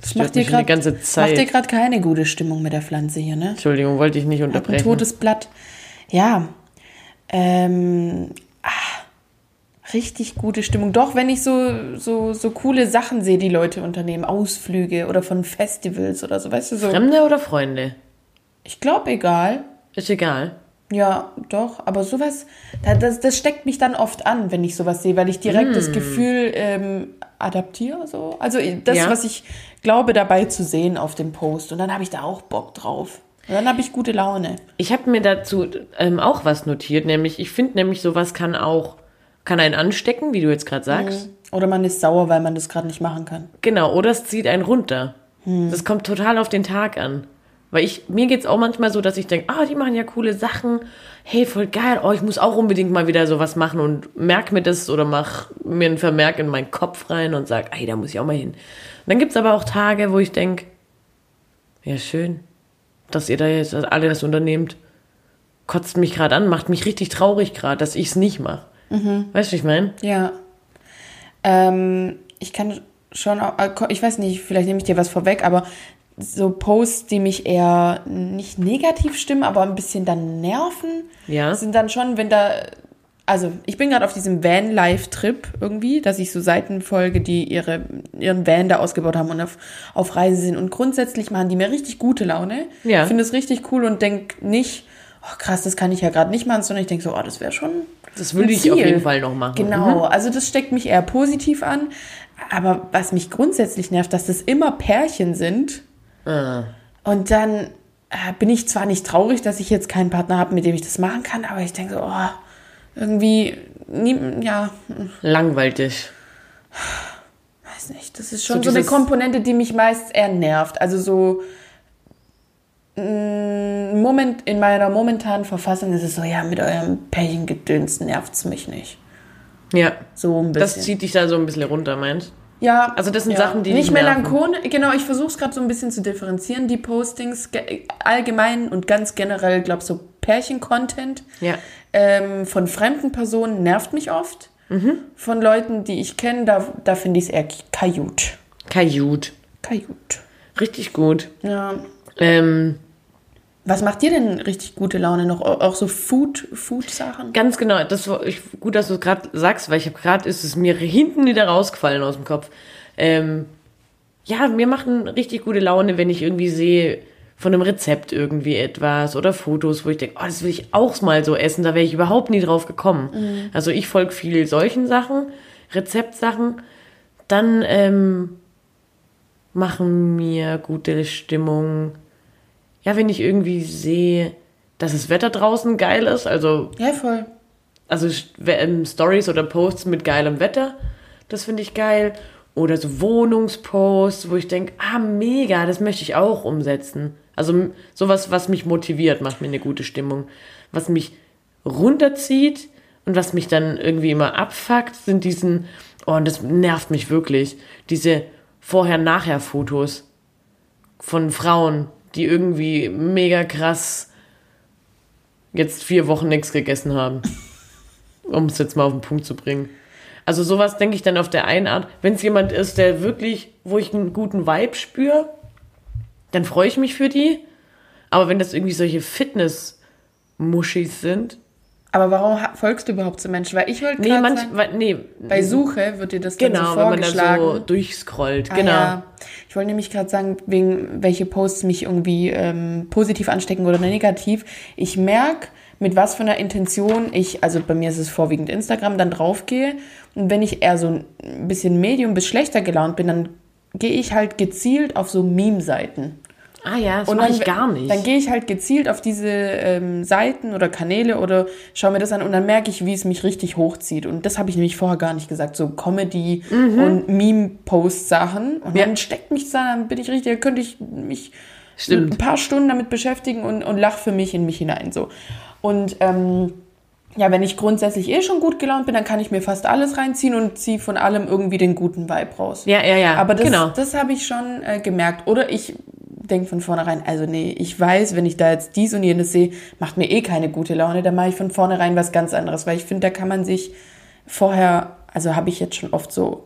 das mich schon die ganze Macht dir Zeit. gerade keine gute Stimmung mit der Pflanze hier, ne? Entschuldigung, wollte ich nicht Hat ein unterbrechen. totes Blatt. Ja. Ähm, ah, richtig gute Stimmung. Doch, wenn ich so, so, so coole Sachen sehe, die Leute unternehmen, Ausflüge oder von Festivals oder so, weißt du, so. Fremde oder Freunde? Ich glaube, egal. Ist egal. Ja, doch, aber sowas, da- das, das steckt mich dann oft an, wenn ich sowas sehe, weil ich direkt das Gefühl ähm, adaptiere, so. Also das, Ja. was ich glaube, dabei zu sehen auf dem Post. Und dann habe ich da auch Bock drauf. Und dann habe ich gute Laune. Ich habe mir dazu ähm, auch was notiert, nämlich, ich finde nämlich, sowas kann auch, kann einen anstecken, wie du jetzt gerade sagst. Oder man ist sauer, weil man das gerade nicht machen kann. Genau, oder es zieht einen runter. Hm. Das kommt total auf den Tag an. Weil ich, mir geht's auch manchmal so, dass ich denke, ah, die machen ja coole Sachen. Hey, voll geil. Oh, ich muss auch unbedingt mal wieder sowas machen und merk mir das oder mach mir einen Vermerk in meinen Kopf rein und sag, ey, da muss ich auch mal hin. Und dann gibt's aber auch Tage, wo ich denk, ja, schön, dass ihr da jetzt alle das unternehmt. Kotzt mich gerade an, macht mich richtig traurig gerade, dass ich's nicht mache. Mhm. Weißt du, wie ich meine? Ja. Ähm, ich kann schon, auch, äh, ich weiß nicht, vielleicht nehme ich dir was vorweg, aber so Posts, die mich eher nicht negativ stimmen, aber ein bisschen dann nerven, Ja. sind dann schon, wenn da, also ich bin gerade auf diesem Van-Life-Trip irgendwie, dass ich so Seiten folge, die ihre, ihren Van da ausgebaut haben und auf, auf Reise sind. Und grundsätzlich machen die mir richtig gute Laune. Ja. Ich finde es richtig cool und denke nicht, oh krass, das kann ich ja gerade nicht machen, sondern ich denke so, oh, das wäre schon Das ein ich auf jeden Fall noch machen. Genau, also das steckt mich eher positiv an. Aber was mich grundsätzlich nervt, dass das immer Pärchen sind. Ah. Und dann äh, bin ich zwar nicht traurig, dass ich jetzt keinen Partner habe, mit dem ich das machen kann, aber ich denke so, oh, irgendwie, ja, Langweilt dich. weiß nicht. Das ist schon So so, eine Komponente, die mich meist eher nervt. Also so mh, Moment, in meiner momentanen Verfassung ist es so, ja, mit eurem Pärchengedöns nervt's mich nicht. Ja. So ein bisschen. Das zieht dich da so ein bisschen runter, meinst Ja, Also das sind ja. Sachen, die nicht melancholisch. Genau, ich versuche es gerade so ein bisschen zu differenzieren. Die Postings ge- allgemein und ganz generell, glaube so Pärchen-Content Ja. ähm, von fremden Personen nervt mich oft. Mhm. Von Leuten, die ich kenne, da, da finde ich es eher kajut. Kajut. Kajut. Richtig gut. Ja. Ähm, Was macht dir denn richtig gute Laune noch? Auch so Food, Food-Sachen? ganz genau. Das war ich, gut, dass du es gerade sagst, weil ich habe gerade ist es mir hinten wieder rausgefallen aus dem Kopf. Ähm, ja, mir machen richtig gute Laune, wenn ich irgendwie sehe von einem Rezept irgendwie etwas oder Fotos, wo ich denke, oh, das will ich auch mal so essen. Da wäre ich überhaupt nie drauf gekommen. Also ich folge viel solchen Sachen, Rezeptsachen. Dann ähm, machen mir gute Stimmung. Ja, wenn ich irgendwie sehe, dass das Wetter draußen geil ist, also Ja, voll. also ähm, Stories oder Posts mit geilem Wetter, das finde ich geil. Oder so Wohnungsposts, wo ich denke, ah, mega, das möchte ich auch umsetzen. Also sowas, was mich motiviert, macht mir eine gute Stimmung. Was mich runterzieht und was mich dann irgendwie immer abfuckt, sind diesen, oh, und das nervt mich wirklich, diese Vorher-Nachher-Fotos von Frauen, die irgendwie mega krass jetzt vier Wochen nichts gegessen haben. *laughs* Um es jetzt mal auf den Punkt zu bringen. Also sowas denke ich dann auf der einen Art, wenn es jemand ist, der wirklich, wo ich einen guten Vibe spüre, dann freue ich mich für die. Aber wenn das irgendwie solche Fitness-Muschis sind, Aber warum folgst du überhaupt zu Menschen? Weil ich wollte nee, gerade manch, sagen, weil- nee, bei Suche wird dir das dann genau, so wenn man da vorgeschlagen. so durchscrollt, Ah, genau. ja. Ich wollte nämlich gerade sagen, wegen welche Posts mich irgendwie ähm, positiv anstecken oder negativ. Ich merke, mit was für einer Intention ich, also bei mir ist es vorwiegend Instagram, dann draufgehe. Und wenn ich eher so ein bisschen medium bis schlechter gelaunt bin, dann gehe ich halt gezielt auf so Meme-Seiten. Ah ja, das Und mache dann, ich gar nicht. Dann gehe ich halt gezielt auf diese ähm, Seiten oder Kanäle oder schaue mir das an und dann merke ich, wie es mich richtig hochzieht. Und das habe ich nämlich vorher gar nicht gesagt. So Comedy und Meme-Post-Sachen. Und Mhm. Ja. dann steckt mich da, dann bin ich richtig, da könnte ich mich Stimmt. ein paar Stunden damit beschäftigen und, und lach für mich in mich hinein. So. Und ähm, ja, wenn ich grundsätzlich eh schon gut gelaunt bin, dann kann ich mir fast alles reinziehen und ziehe von allem irgendwie den guten Vibe raus. ja, ja, ja, Aber das, genau. das habe ich schon äh, gemerkt. Oder ich denke von vornherein, also nee, ich weiß, wenn ich da jetzt dies und jenes sehe, macht mir eh keine gute Laune, dann mache ich von vornherein was ganz anderes, weil ich finde, da kann man sich vorher, also habe ich jetzt schon oft so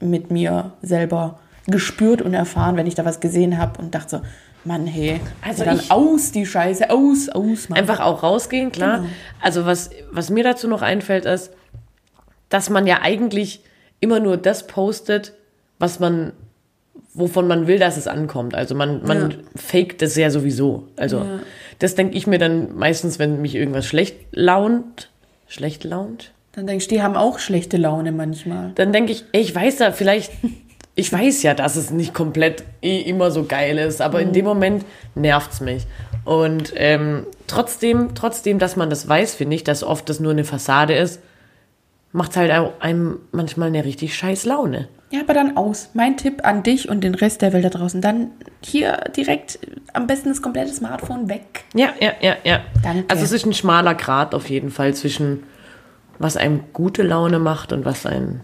mit mir selber gespürt und erfahren, wenn ich da was gesehen habe und dachte so, Mann, hey. Also dann aus die Scheiße, aus, aus, Mann. Einfach auch rausgehen, klar. Genau. Also was, was mir dazu noch einfällt, ist, dass man ja eigentlich immer nur das postet, was man, wovon man will, dass es ankommt. Also man, man Ja. faked das ja sowieso. Also das denke ich mir dann meistens, wenn mich irgendwas schlecht launt, schlecht launt, Dann denkst du, die haben auch schlechte Laune manchmal. dann denke ich, ey, ich weiß ja, vielleicht, *laughs* ich weiß ja, dass es nicht komplett eh immer so geil ist, aber in dem Moment nervt's mich. Und ähm, trotzdem, trotzdem, dass man das weiß, finde ich, dass oft das nur eine Fassade ist, macht's halt auch einem manchmal eine richtig scheiß Laune. Ja, aber dann aus. Mein Tipp an dich und den Rest der Welt da draußen. Dann hier direkt am besten das komplette Smartphone weg. Ja, ja, ja, ja. Danke. Also es ist ein schmaler Grat auf jeden Fall zwischen was einem gute Laune macht und was einen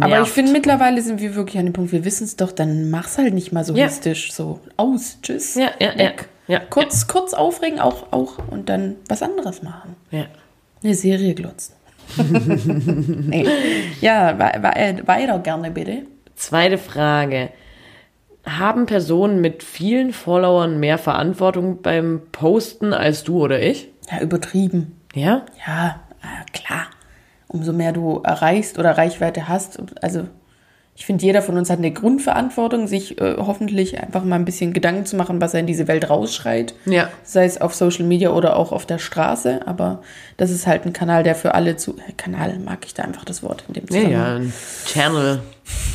Aber ich finde, mittlerweile sind wir wirklich an dem Punkt, wir wissen es doch, dann mach's halt nicht mal so Ja. hektisch. So, aus, tschüss. Ja, ja, ja. weg. ja Kurz, kurz aufregen, auch, auch und dann was anderes machen. Ja. Eine Serie glotzen. *laughs* nee. Ja, äh, weiter gerne bitte. Zweite Frage. Haben Personen mit vielen Followern mehr Verantwortung beim Posten als du oder ich? Ja, übertrieben. Ja? Ja, äh, klar. Umso mehr du erreichst oder Reichweite hast, also ich finde, jeder von uns hat eine Grundverantwortung, sich äh, hoffentlich einfach mal ein bisschen Gedanken zu machen, was er in diese Welt rausschreit. Ja. Sei es auf Social Media oder auch auf der Straße. Aber das ist halt ein Kanal, der für alle zu. Kanal mag ich da einfach das Wort in dem Ja, Zusammenhang. ja, ein Channel,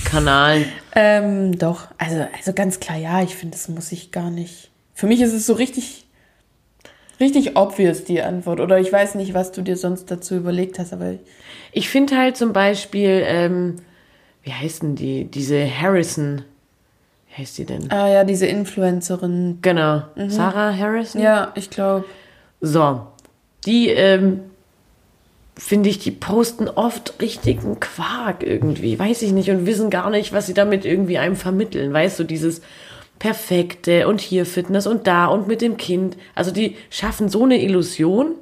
Kanal. Ähm, doch, also, also ganz klar, ja, ich finde, das muss ich gar nicht. Für mich ist es so richtig, richtig obvious, die Antwort. Oder ich weiß nicht, was du dir sonst dazu überlegt hast, aber Ich finde halt zum Beispiel, ähm, wie heißt denn die? Diese Harrison. Wie heißt die denn? Ah ja, diese Influencerin. Genau. Sarah Harrison? Ja, ich glaube. So. Die, ähm, finde ich, die posten oft richtigen Quark irgendwie. Weiß ich nicht und wissen gar nicht, was sie damit irgendwie einem vermitteln. Weißt du, dieses Perfekte und hier Fitness und da und mit dem Kind. Also die schaffen so eine Illusion.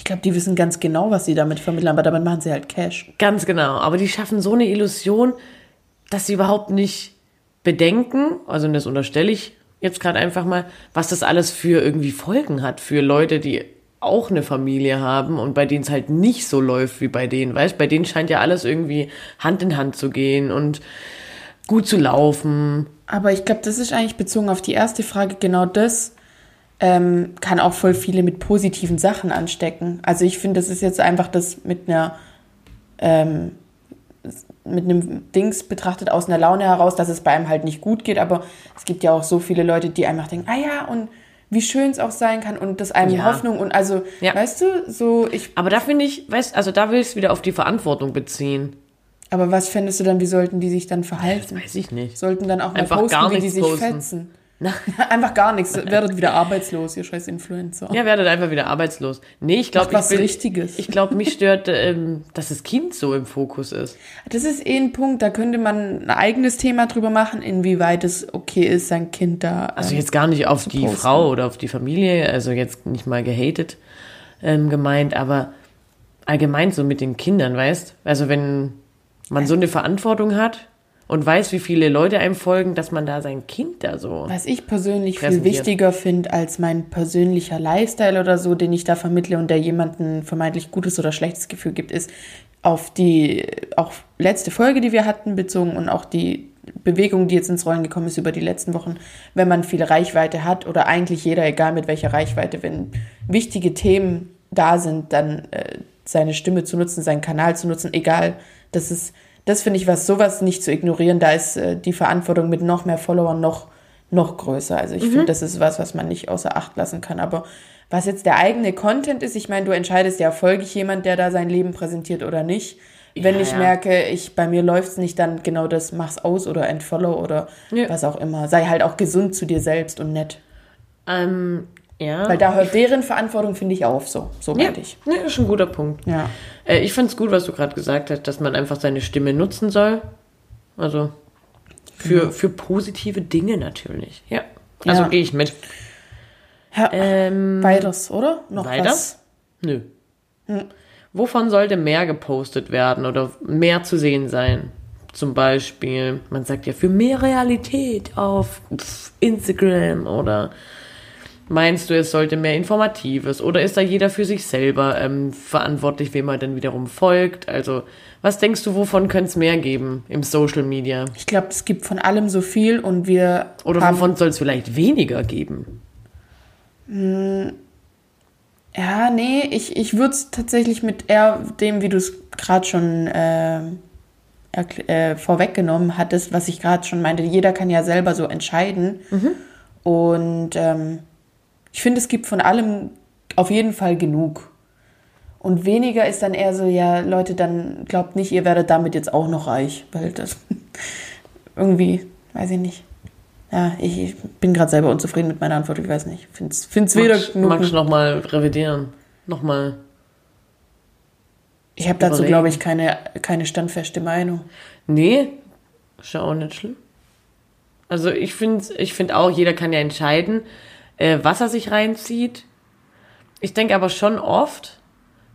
Ich glaube, die wissen ganz genau, was sie damit vermitteln, aber damit machen sie halt Cash. Ganz genau. Aber die schaffen so eine Illusion, dass sie überhaupt nicht bedenken, also das unterstelle ich jetzt gerade einfach mal, was das alles für irgendwie Folgen hat für Leute, die auch eine Familie haben und bei denen es halt nicht so läuft wie bei denen, weißt? Bei denen scheint ja alles irgendwie Hand in Hand zu gehen und gut zu laufen. Aber ich glaube, das ist eigentlich bezogen auf die erste Frage genau das. Ähm, kann auch voll viele mit positiven Sachen anstecken. Also ich finde, das ist jetzt einfach das mit einer ähm, mit einem Dings betrachtet aus einer Laune heraus, dass es bei einem halt nicht gut geht. Aber es gibt ja auch so viele Leute, die einfach denken, ah ja, und wie schön es auch sein kann und das einem Ja. Hoffnung und also, Ja. weißt du, so ich. Aber da finde ich, weißt, also da will ich es wieder auf die Verantwortung beziehen. Aber was fändest du dann, wie sollten die sich dann verhalten? Weiß ich nicht. Sollten dann auch mal Einfach posten, wie die sich posten. fetzen. *laughs* Einfach gar nichts. Werdet wieder arbeitslos, ihr scheiß Influencer. Ja, werdet einfach wieder arbeitslos. Nee, ich glaube, ich bin, Richtiges. Ich glaube, mich stört, ähm, dass das Kind so im Fokus ist. Das ist eh ein Punkt, da könnte man ein eigenes Thema drüber machen, inwieweit es okay ist, sein Kind da. Also ähm, jetzt gar nicht auf die posten. Frau oder auf die Familie, also jetzt nicht mal gehatet ähm, gemeint, aber allgemein so mit den Kindern, weißt? Also wenn man so eine Verantwortung hat und weiß, wie viele Leute einem folgen, dass man da sein Kind da so. Was ich persönlich viel wichtiger finde als mein persönlicher Lifestyle oder so, den ich da vermittle und der jemandem vermeintlich gutes oder schlechtes Gefühl gibt, ist auf die auch letzte Folge, die wir hatten, bezogen und auch die Bewegung, die jetzt ins Rollen gekommen ist über die letzten Wochen, wenn man viel Reichweite hat oder eigentlich jeder, egal mit welcher Reichweite, wenn wichtige Themen da sind, dann äh, seine Stimme zu nutzen, seinen Kanal zu nutzen, egal, das ist, das finde ich was, sowas nicht zu ignorieren, da ist äh, die Verantwortung mit noch mehr Followern noch, noch größer. Also ich finde, das ist was, was man nicht außer Acht lassen kann. Aber was jetzt der eigene Content ist, ich meine, du entscheidest ja, folge ich jemand, der da sein Leben präsentiert oder nicht. Wenn Ja, ich ja. merke, ich, bei mir läuft's nicht, dann genau das, mach's aus oder entfollow oder Ja. was auch immer. Sei halt auch gesund zu dir selbst und nett. Ähm, ja. Weil da hört deren Verantwortung, finde ich, auf, so, so ja, ich. ja, ist ein guter Punkt. Ja. Äh, ich fand's gut, was du gerade gesagt hast, dass man einfach seine Stimme nutzen soll. Also für, für positive Dinge natürlich. Ja. Also Ja. gehe ich mit. ja. Ähm, Weiters, oder? Noch weiter? was? Nö. Wovon sollte mehr gepostet werden oder mehr zu sehen sein? zum Beispiel, man sagt ja für mehr Realität auf Instagram oder meinst du, es sollte mehr Informatives oder ist da jeder für sich selber ähm, verantwortlich, wem er dann wiederum folgt? Also, was denkst du, wovon könnte es mehr geben im Social Media? Ich glaube, es gibt von allem so viel und wir Oder wovon soll es vielleicht weniger geben? Ja, nee, ich, ich würde es tatsächlich mit eher dem, wie du es gerade schon äh, äh, vorweggenommen hattest, was ich gerade schon meinte, jeder kann ja selber so entscheiden. Und ähm, ich finde, es gibt von allem auf jeden Fall genug. Und weniger ist dann eher so, ja, Leute, dann glaubt nicht, ihr werdet damit jetzt auch noch reich, weil das *laughs* irgendwie, weiß ich nicht. Ja, ich, ich bin gerade selber unzufrieden mit meiner Antwort, ich weiß nicht. Find's, find's weder Magst, genug. magst du nochmal revidieren? Nochmal. Ich habe dazu, glaube ich, keine, keine standfeste Meinung. Nee, ist ja auch nicht schlimm. Also ich finde ich find auch, jeder kann ja entscheiden, äh, was er sich reinzieht. Ich denke aber schon oft,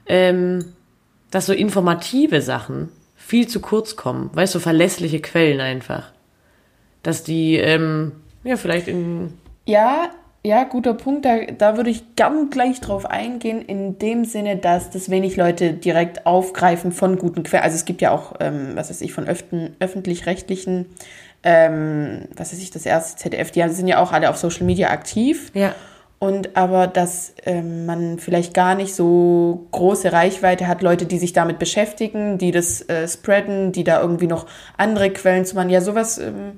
ähm, dass so informative Sachen viel zu kurz kommen. Weißt du, so verlässliche Quellen einfach. Dass die, ähm, ja, vielleicht in. Ja, ja, guter Punkt. Da, da würde ich gern gleich drauf eingehen, in dem Sinne, dass das wenig Leute direkt aufgreifen von guten Quellen. Also es gibt ja auch, ähm, was weiß ich, von öffn- öffentlich-rechtlichen, ähm, was weiß ich, das erste ZDF, die sind ja auch alle auf Social Media aktiv. Ja. Und aber, dass ähm, man vielleicht gar nicht so große Reichweite hat, Leute, die sich damit beschäftigen, die das äh, spreaden, die da irgendwie noch andere Quellen zu machen. Ja, sowas ähm,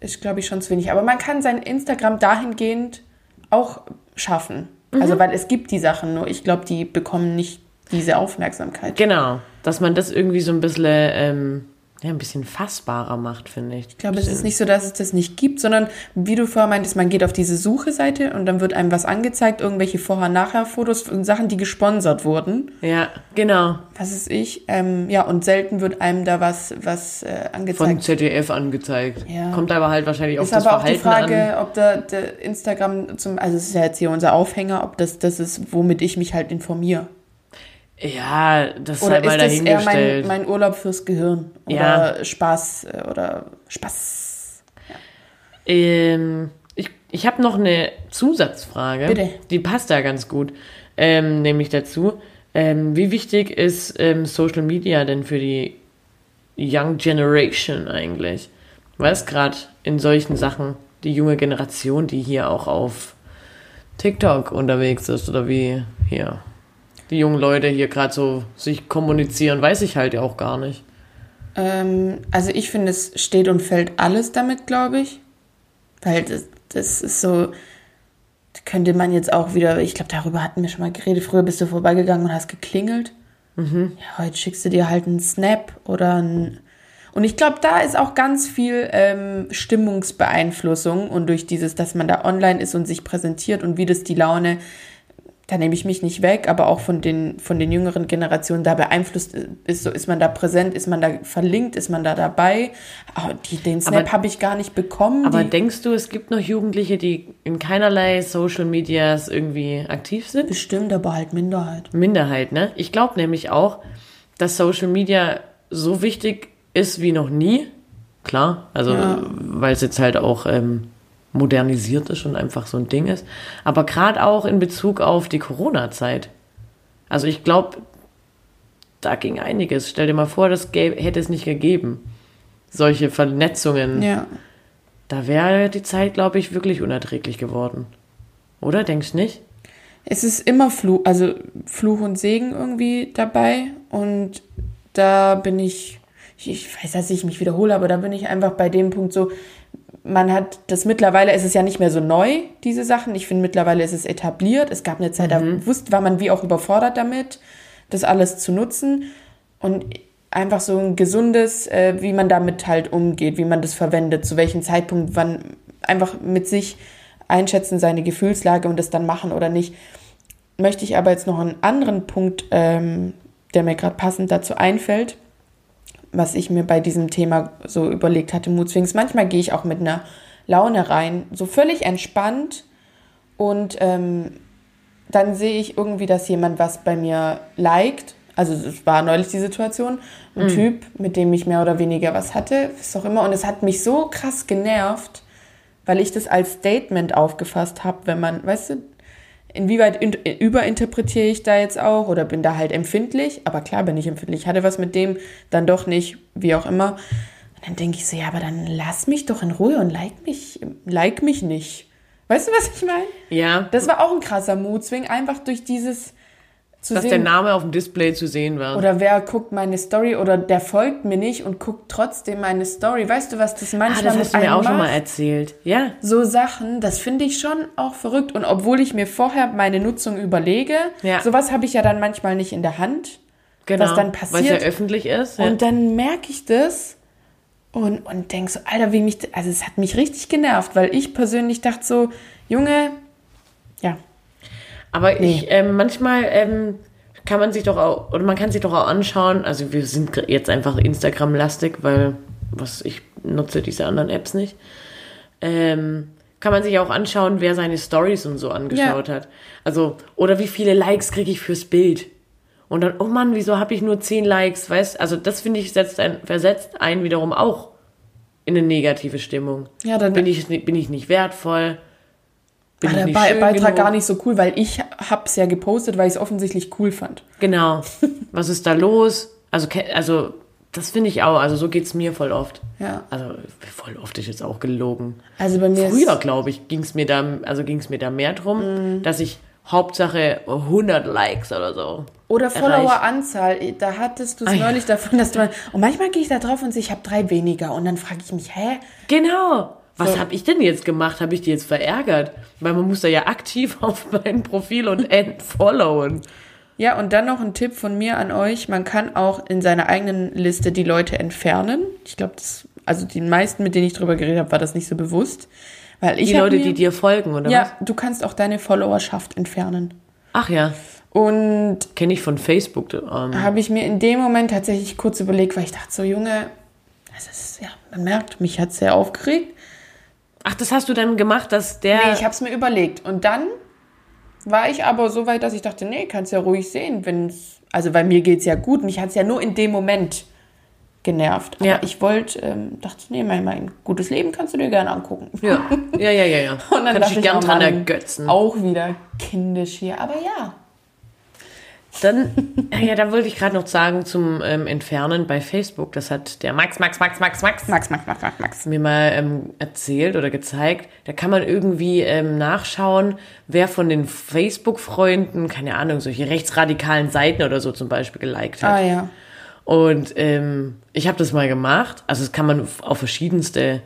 ist, glaube ich, schon zu wenig. Aber man kann sein Instagram dahingehend auch schaffen. Also, weil es gibt die Sachen, nur ich glaube, die bekommen nicht diese Aufmerksamkeit. Genau. Dass man das irgendwie so ein bisschen, ähm, ja, ein bisschen fassbarer macht, finde ich. Ich glaube, es ist nicht so, dass es das nicht gibt, sondern wie du vorher meintest, man geht auf diese Suche-Seite und dann wird einem was angezeigt, irgendwelche Vorher-Nachher-Fotos, Sachen, die gesponsert wurden. Ja, genau. Was ist ich? Ähm, ja, und selten wird einem da was, was äh, Von angezeigt. ZDF angezeigt. Ja. Kommt aber halt wahrscheinlich auf ist das aber auch die Verhalten Frage, an. ob da der Instagram zum, also es ist ja jetzt hier unser Aufhänger, ob das das ist, womit ich mich halt informiere. Ja, das ist Oder halt mal ist das eher mein, dahingestellt. mein Urlaub fürs Gehirn? Oder Ja. Spaß äh, oder Spaß. Ähm, ich ich habe noch eine Zusatzfrage. Bitte. Die passt da ganz gut. Ähm, nämlich dazu, ähm, wie wichtig ist ähm, Social Media denn für die Young Generation eigentlich? Weißt gerade in solchen Sachen, die junge Generation, die hier auch auf TikTok unterwegs ist oder wie hier die jungen Leute hier gerade so sich kommunizieren, weiß ich halt auch gar nicht. Ähm, also ich finde, es steht und fällt alles damit, glaube ich. Weil das, das ist so, könnte man jetzt auch wieder, ich glaube, darüber hatten wir schon mal geredet. Früher bist du vorbeigegangen und hast geklingelt. Ja, heute schickst du dir halt einen Snap oder ein. Und ich glaube, da ist auch ganz viel ähm, Stimmungsbeeinflussung und durch dieses, dass man da online ist und sich präsentiert und wie das die Laune, da nehme ich mich nicht weg, aber auch von den, von den jüngeren Generationen da beeinflusst ist, so ist man da präsent, ist man da verlinkt, ist man da dabei. Oh, die, den Snap habe ich gar nicht bekommen. Aber die, denkst du, es gibt noch Jugendliche, die in keinerlei Social Medias irgendwie aktiv sind? bestimmt, aber halt Minderheit. Minderheit, ne? Ich glaube nämlich auch, dass Social Media so wichtig ist wie noch nie. Klar, also Ja. weil es jetzt halt auch ähm, modernisiert ist und einfach so ein Ding ist. Aber gerade auch in Bezug auf die Corona-Zeit. Also ich glaube, da ging einiges. Stell dir mal vor, das gäbe, hätte es nicht gegeben. Solche Vernetzungen. Ja. Da wäre die Zeit, glaube ich, wirklich unerträglich geworden. Oder? Denkst du nicht? Es ist immer Fluch, also Fluch und Segen irgendwie dabei. Und da bin ich, ich, ich weiß, dass ich mich wiederhole, aber da bin ich einfach bei dem Punkt so, man hat das mittlerweile, ist es ja nicht mehr so neu, diese Sachen. Ich finde, mittlerweile ist es etabliert. Es gab eine Zeit, da wusste, war man wie auch überfordert damit, das alles zu nutzen. Und einfach so ein gesundes, äh, wie man damit halt umgeht, wie man das verwendet, zu welchem Zeitpunkt, wann einfach mit sich einschätzen, seine Gefühlslage und das dann machen oder nicht. Möchte ich aber jetzt noch einen anderen Punkt, ähm, der mir gerade passend dazu einfällt, was ich mir bei diesem Thema so überlegt hatte, Moodswings. Manchmal gehe ich auch mit einer Laune rein, so völlig entspannt und ähm, dann sehe ich irgendwie, dass jemand was bei mir liked, Also es war neulich die Situation, ein Typ, mit dem ich mehr oder weniger was hatte, ist auch immer. Und es hat mich so krass genervt, weil ich das als Statement aufgefasst habe, wenn man, weißt du, inwieweit in, überinterpretiere ich da jetzt auch oder bin da halt empfindlich? Aber klar bin ich empfindlich. Ich hatte was mit dem, dann doch nicht, wie auch immer. Und dann denke ich so, ja, aber dann lass mich doch in Ruhe und like mich, like mich nicht. Weißt du, was ich meine? Ja, Das war auch ein krasser Mutswing, einfach durch dieses zu dass der sehen, Name auf dem Display zu sehen war. oder wer guckt meine Story oder der folgt mir nicht und guckt trotzdem meine Story. Weißt du, was das ah, manchmal das mit hast du mir auch schon mal macht? erzählt. Ja, So Sachen, das finde ich schon auch verrückt. Und obwohl ich mir vorher meine Nutzung überlege, Ja. sowas habe ich ja dann manchmal nicht in der Hand. genau. Was dann Weil es passiert. ja öffentlich ist. Ja. Und dann merke ich das und, und denke so, Alter, wie mich, also es hat mich richtig genervt, weil ich persönlich dachte so, Junge, Aber Nee. ich, ähm, manchmal ähm, kann man sich doch auch, oder man kann sich doch auch anschauen, also wir sind jetzt einfach Instagram-lastig, weil was ich nutze diese anderen Apps nicht. Ähm, kann man sich auch anschauen, wer seine Stories und so angeschaut hat. Also, oder wie viele Likes kriege ich fürs Bild. Und dann, oh Mann, wieso habe ich nur 10 Likes, weißt? Also das finde ich setzt ein, versetzt einen wiederum auch in eine negative Stimmung. Ja, dann- bin ich, bin ich nicht wertvoll. Bin war der Be Beitrag genug? gar nicht so cool, weil ich hab's ja gepostet, weil ich es offensichtlich cool fand. Genau. *laughs* Was ist da los? Also, also das finde ich auch. Also so geht's mir voll oft. Ja. Also voll oft ist jetzt auch gelogen. Also bei mir Früher, glaube ich, ging es mir da, also ging's mir da mehr drum, Mhm. dass ich Hauptsache 100 Likes oder so. oder. Followeranzahl, da hattest du es Ah, ja. neulich davon, dass du und manchmal gehe ich da drauf und sehe, ich habe drei weniger und dann frage ich mich, hä? Genau. Was habe ich denn jetzt gemacht? Habe ich die jetzt verärgert? Weil man muss da ja aktiv *laughs* auf mein Profil und entfollowen. Ja, und dann noch ein Tipp von mir an euch. Man kann auch in seiner eigenen Liste die Leute entfernen. Ich glaube, das, also die meisten, mit denen ich drüber geredet habe, war das nicht so bewusst. Weil ich Die Leute, mir, die dir folgen, oder was? Ja, du kannst auch deine Followerschaft entfernen. Ach ja, Und kenne ich von Facebook. Ähm, habe ich mir in dem Moment tatsächlich kurz überlegt, weil ich dachte so, Junge, das ist, ja, man merkt, mich hat sehr aufgeregt. Ach, das hast du dann gemacht, dass der... Nee, ich habe es mir überlegt. Und dann war ich aber so weit, dass ich dachte, nee, kannst ja ruhig sehen, wenn's, also bei mir geht's ja gut. Mich hat's ja nur in dem Moment genervt. Aber Ja. ich wollte, ähm, dachte, nee, mein, mein gutes Leben kannst du dir gerne angucken. Ja, *laughs* ja, ja, ja. ja. Und dann Kannst dachte dich ich, gern oh dran ergötzen. Auch wieder kindisch hier. Aber ja. Dann, *laughs* ja, da wollte ich gerade noch sagen zum ähm, Entfernen bei Facebook. Das hat der Max, Max, Max, Max, Max Max, Max, Max, Max, Max. mir mal ähm, erzählt oder gezeigt. Da kann man irgendwie ähm, nachschauen, wer von den Facebook-Freunden, keine Ahnung, solche rechtsradikalen Seiten oder so zum Beispiel geliked hat. Ah ja. Und ähm, ich habe das mal gemacht. Also das kann man auf verschiedenste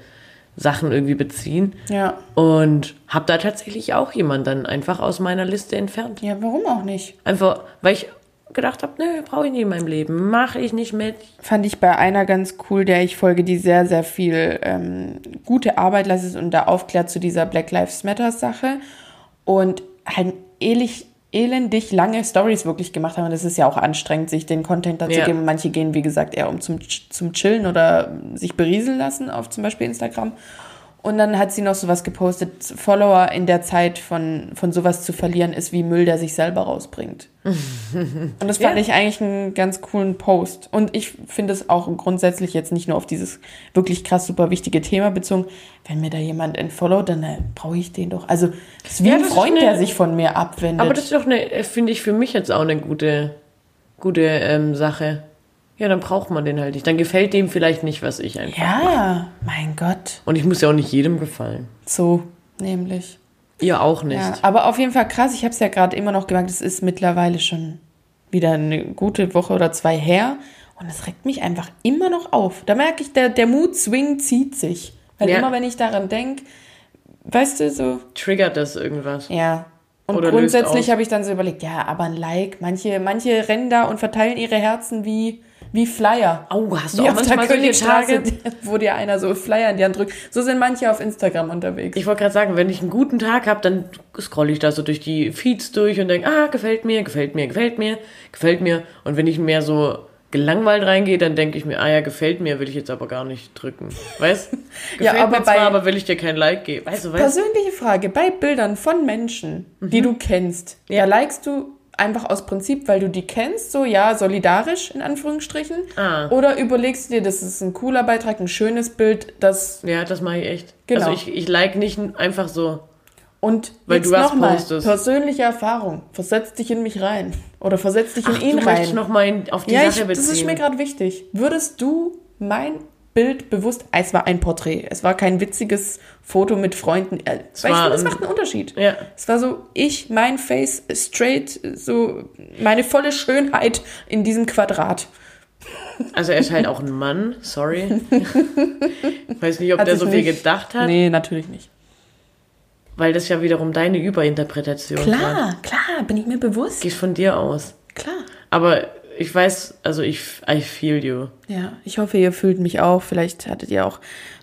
Sachen irgendwie beziehen. Ja. Und habe da tatsächlich auch jemand dann einfach aus meiner Liste entfernt. Ja, warum auch nicht? Einfach, weil ich gedacht habe, nö, brauche ich nicht in meinem Leben, mache ich nicht mit. Fand ich bei einer ganz cool, der ich folge, die sehr, sehr viel ähm, gute Arbeit leistet und da aufklärt zu dieser Black Lives Matter Sache und halt ehrlich, elendig lange Stories wirklich gemacht haben. Und das ist ja auch anstrengend, sich den Content dazu Ja. geben. Manche gehen, wie gesagt, eher um zum, zum Chillen oder sich berieseln lassen auf zum Beispiel Instagram. Und dann hat sie noch sowas gepostet, Follower in der Zeit von, von sowas zu verlieren, ist wie Müll, der sich selber rausbringt. *laughs* Und das fand Ja. ich eigentlich einen ganz coolen Post. Und ich finde es auch grundsätzlich jetzt nicht nur auf dieses wirklich krass super wichtige Thema bezogen. Wenn mir da jemand entfollowt, dann äh, brauche ich den doch. Also es ist wie Ja, ein Freund, eine- der sich von mir abwendet. Aber das ist doch eine, äh, finde ich für mich jetzt auch eine gute, gute ähm, Sache. Ja, dann braucht man den halt nicht. Dann gefällt dem vielleicht nicht, was ich einfach. ja, mein Gott. Und ich muss ja auch nicht jedem gefallen. So, nämlich. Ihr auch nicht. Ja, aber auf jeden Fall krass. Ich habe es ja gerade immer noch gemerkt, es ist mittlerweile schon wieder eine gute Woche oder zwei her. Und es regt mich einfach immer noch auf. Da merke ich, der, der Mood-Swing zieht sich. Weil Ja. immer, wenn ich daran denke, weißt du, so, Triggert das irgendwas? ja. Und Oder grundsätzlich habe ich dann so überlegt, ja, aber ein Like, manche, manche rennen da und verteilen ihre Herzen wie, wie Flyer. Au, hast du Wie auch auf der manchmal Königstraße, Tage? wo dir einer so Flyer in die Hand drückt. So sind manche auf Instagram unterwegs. Ich wollte gerade sagen, wenn ich einen guten Tag habe, dann scrolle ich da so durch die Feeds durch und denke, ah, gefällt mir, gefällt mir, gefällt mir, gefällt mir. Und wenn ich mehr so gelangweilt reingehe, dann denke ich mir, ah ja, gefällt mir, will ich jetzt aber gar nicht drücken. Weißt? *laughs* Ja, Gefällt aber mir zwar, aber will ich dir kein Like geben. Weißt du, weißt Persönliche Frage, bei Bildern von Menschen, die du kennst, Mhm. Ja. da likest du einfach aus Prinzip, weil du die kennst, so ja, solidarisch in Anführungsstrichen? Ah. Oder überlegst du dir, das ist ein cooler Beitrag, ein schönes Bild, das Ja, das mache ich echt. Genau. Also ich, ich like nicht einfach so. und Weil du was noch mal, postest. persönliche Erfahrung, versetz dich in mich rein oder versetz dich Ach, in ihn du rein. möchtest noch mal auf die ja, ich, Sache das ist beziehen. mir gerade wichtig. Würdest du mein Bild bewusst, es war ein Porträt, es war kein witziges Foto mit Freunden, äh, weil ich war finde, das ein- macht einen Unterschied. Ja. Es war so, ich, mein Face, straight, so meine volle Schönheit in diesem Quadrat. Also er ist halt auch ein Mann, sorry. *laughs* Weiß nicht, ob Hat der so viel nicht- gedacht hat, Nee, natürlich nicht. weil das ja wiederum deine Überinterpretation war. Klar, klar, bin ich mir bewusst. Geht von dir aus. Klar. Aber ich weiß, also ich, I feel you. Ja, ich hoffe, ihr fühlt mich auch. Vielleicht hattet ihr auch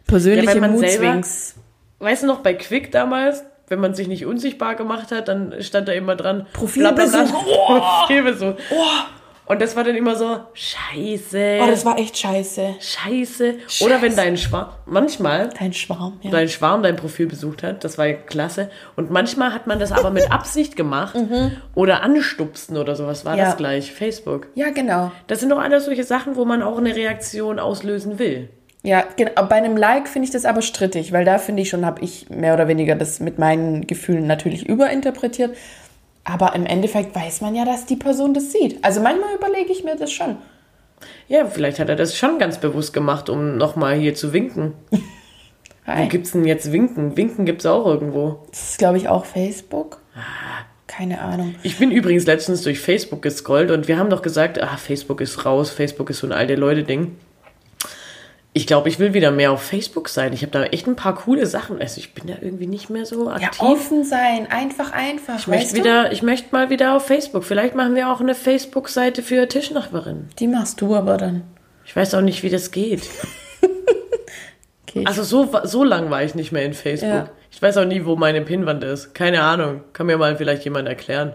persönliche Ja, Moodswings. Weißt du noch, bei Quick damals, wenn man sich nicht unsichtbar gemacht hat, dann stand da immer dran Profilbesuch. *laughs* Profilbesuch. Und das war dann immer so, scheiße, Oh, das war echt scheiße. scheiße. Oder wenn dein Schwarm, manchmal Dein Schwarm, ja. dein Schwarm dein Profil besucht hat, das war ja klasse. Und manchmal hat man das aber mit *laughs* Absicht gemacht oder anstupsten oder sowas, war Mhm. Ja. das gleich, Facebook. Ja, genau. Das sind doch alles solche Sachen, wo man auch eine Reaktion auslösen will. Ja, genau. Bei einem Like finde ich das aber strittig, weil da finde ich schon, habe ich mehr oder weniger das mit meinen Gefühlen natürlich überinterpretiert. Aber im Endeffekt weiß man ja, dass die Person das sieht. Also manchmal überlege ich mir das schon. Ja, vielleicht hat er das schon ganz bewusst gemacht, um nochmal hier zu winken. *laughs* Wo Hi. gibt's denn jetzt Winken? Winken gibt's auch irgendwo. Das ist, glaube ich, auch Facebook. Keine Ahnung. Ich bin übrigens letztens durch Facebook gescrollt und wir haben doch gesagt, ah, Facebook ist raus, Facebook ist so ein alte Leute-Ding. Ich glaube, ich will wieder mehr auf Facebook sein. Ich habe da echt ein paar coole Sachen. Also ich bin da irgendwie nicht mehr so Ja, aktiv. offen sein. Einfach, einfach. ich möchte wieder, ich möchte mal wieder auf Facebook. Vielleicht machen wir auch eine Facebook-Seite für Tischnachbarinnen. Die machst du aber dann. Ich weiß auch nicht, wie das geht. *laughs* Okay. Also so, so lang war ich nicht mehr in Facebook. Ja. Ich weiß auch nie, wo meine Pinnwand ist. Keine Ahnung. Kann mir mal vielleicht jemand erklären.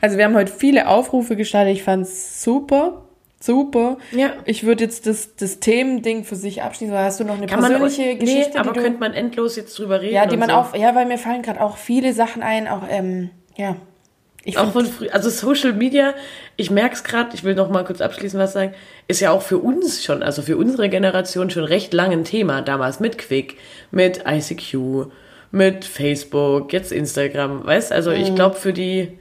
Also wir haben heute viele Aufrufe gestartet. Ich fand's super. Super. Ja. Ich würde jetzt das, das Themending für sich abschließen. Hast du noch eine Kann man, persönliche Geschichte? nee, aber die du, könnte man endlos jetzt drüber reden? ja, die man so. auch, ja, weil mir fallen gerade auch viele Sachen ein, auch, ähm, ja. Ich Auch von früh, also Social Media, ich merke es gerade, ich will noch mal kurz abschließend was sagen, ist ja auch für uns schon, also für unsere Generation schon recht lang ein Thema. Damals mit Quick, mit ICQ, mit Facebook, jetzt Instagram, weißt Also Mhm. ich glaube, für die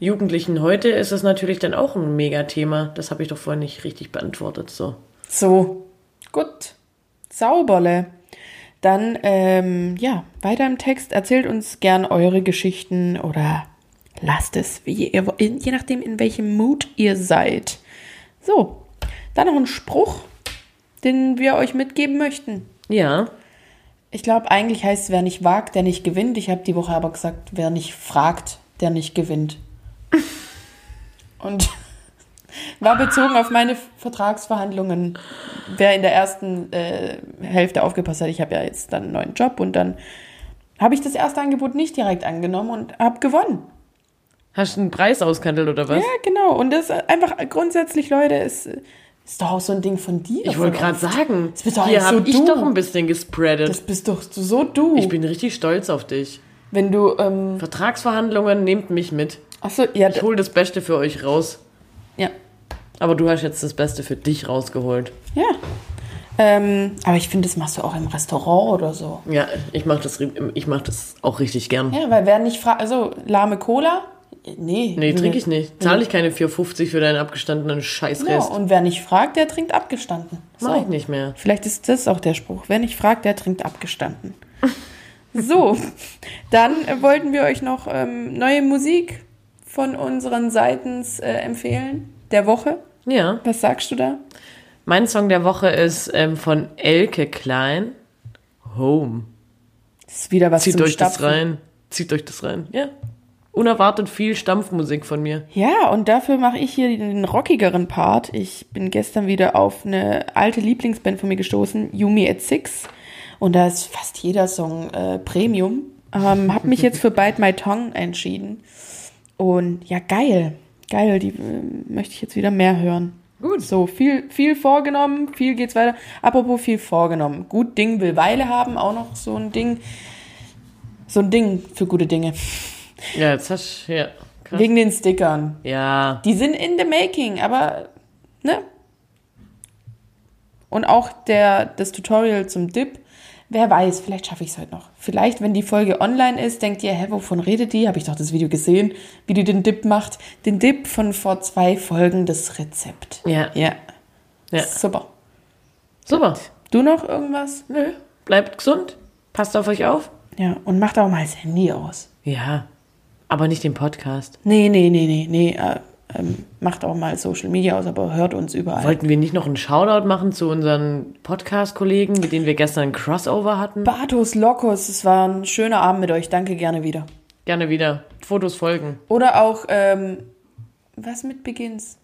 Jugendlichen heute ist das natürlich dann auch ein Megathema. Das habe ich doch vorhin nicht richtig beantwortet. So. so, gut. Sauberle. Dann, ähm, ja, weiter im Text. Erzählt uns gern eure Geschichten oder lasst es, wie ihr, je nachdem, in welchem Mut ihr seid. So, dann noch ein Spruch, den wir euch mitgeben möchten. Ja, Ich glaube, eigentlich heißt es, wer nicht wagt, der nicht gewinnt. Ich habe die Woche aber gesagt, wer nicht fragt, der nicht gewinnt. Und war bezogen auf meine Vertragsverhandlungen. Wer in der ersten äh, Hälfte aufgepasst hat, ich habe ja jetzt dann einen neuen Job und dann habe ich das erste Angebot nicht direkt angenommen und habe gewonnen. hast du einen Preis ausgehandelt oder was? Ja, genau. Und das ist einfach grundsätzlich, Leute, ist, ist doch auch so ein Ding von dir. Ich wollte gerade sagen, Das bist doch hier eigentlich so habe ich doch ein bisschen gespreadet. Das bist doch so du. ich bin richtig stolz auf dich. Wenn du, ähm, Vertragsverhandlungen, nehmt mich mit. Achso, ja, Ich hole das Beste für euch raus. ja. Aber du hast jetzt das Beste für dich rausgeholt. Ja. Ähm, aber ich finde, das machst du auch im Restaurant oder so. Ja, ich mache das, ich mach das auch richtig gern. Ja, weil wer nicht fragt, also lahme Cola? Nee. Nee, trinke ich nicht. Zahle ich keine 4,50 für deinen abgestandenen Ja, Scheißrest. und wer nicht fragt, der trinkt abgestanden. Mach ich nicht mehr. Vielleicht ist das auch der Spruch. Wer nicht fragt, der trinkt abgestanden. *laughs* So, dann wollten wir euch noch ähm, neue Musik von unseren Seitens äh, empfehlen. Der Woche. Ja. Was sagst du da? Mein Song der Woche ist ähm, von Elke Klein. Home. Das ist wieder was Zieht euch das Stapfen. rein. Zieht euch das rein. Ja. Unerwartet viel Stampfmusik von mir. Ja, und dafür mache ich hier den rockigeren Part. Ich bin gestern wieder auf eine alte Lieblingsband von mir gestoßen, Yumi at Six. Und da ist fast jeder Song äh, Premium. Ähm, hab mich jetzt für Bite My Tongue entschieden. Und ja, geil. Geil, die äh, möchte ich jetzt wieder mehr hören. Gut. So, viel, viel vorgenommen, viel geht's weiter. Apropos viel vorgenommen. Gut Ding will Weile haben, auch noch so ein Ding. So ein Ding für gute Dinge. Ja, jetzt hast du, ja, krass. Wegen den Stickern. Ja, Die sind in the making, aber, ne? Und auch der, das Tutorial zum Dip. Wer weiß, vielleicht schaffe ich es heute noch. Vielleicht, wenn die Folge online ist, denkt ihr, hä, wovon redet die? Habe ich doch das Video gesehen, wie die den Dip macht. Den Dip von vor zwei Folgen, das Rezept. ja, Ja, ja. super. Super. Du noch irgendwas? Nö, bleibt gesund. Passt auf euch auf. Ja, und macht auch mal das Handy aus. Ja, aber nicht den Podcast. Nee, nee, nee, nee, nee. Äh, ähm, macht auch mal Social Media aus, aber hört uns überall. Wollten wir nicht noch einen Shoutout machen zu unseren Podcast-Kollegen, mit denen wir gestern ein Crossover hatten? Batos Locos, es war ein schöner Abend mit euch. Danke, gerne wieder. Gerne wieder. Fotos folgen. Oder auch, ähm, was mit Begins?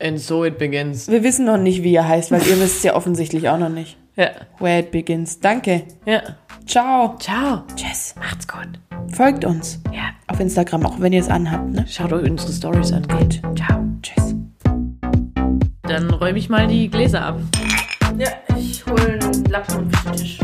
And so it begins. Wir wissen noch nicht, wie er heißt, weil ihr wisst es ja offensichtlich auch noch nicht. Ja. Where it begins. Danke. Ja. Ciao. Ciao. Tschüss. Macht's gut. Folgt uns. Ja. Auf Instagram, auch wenn ihr es anhabt, ne? Schaut euch unsere Stories an. Gut. Ciao. Tschüss. Dann räume ich mal die Gläser ab. Ja, ich hole einen Lappen und Tisch.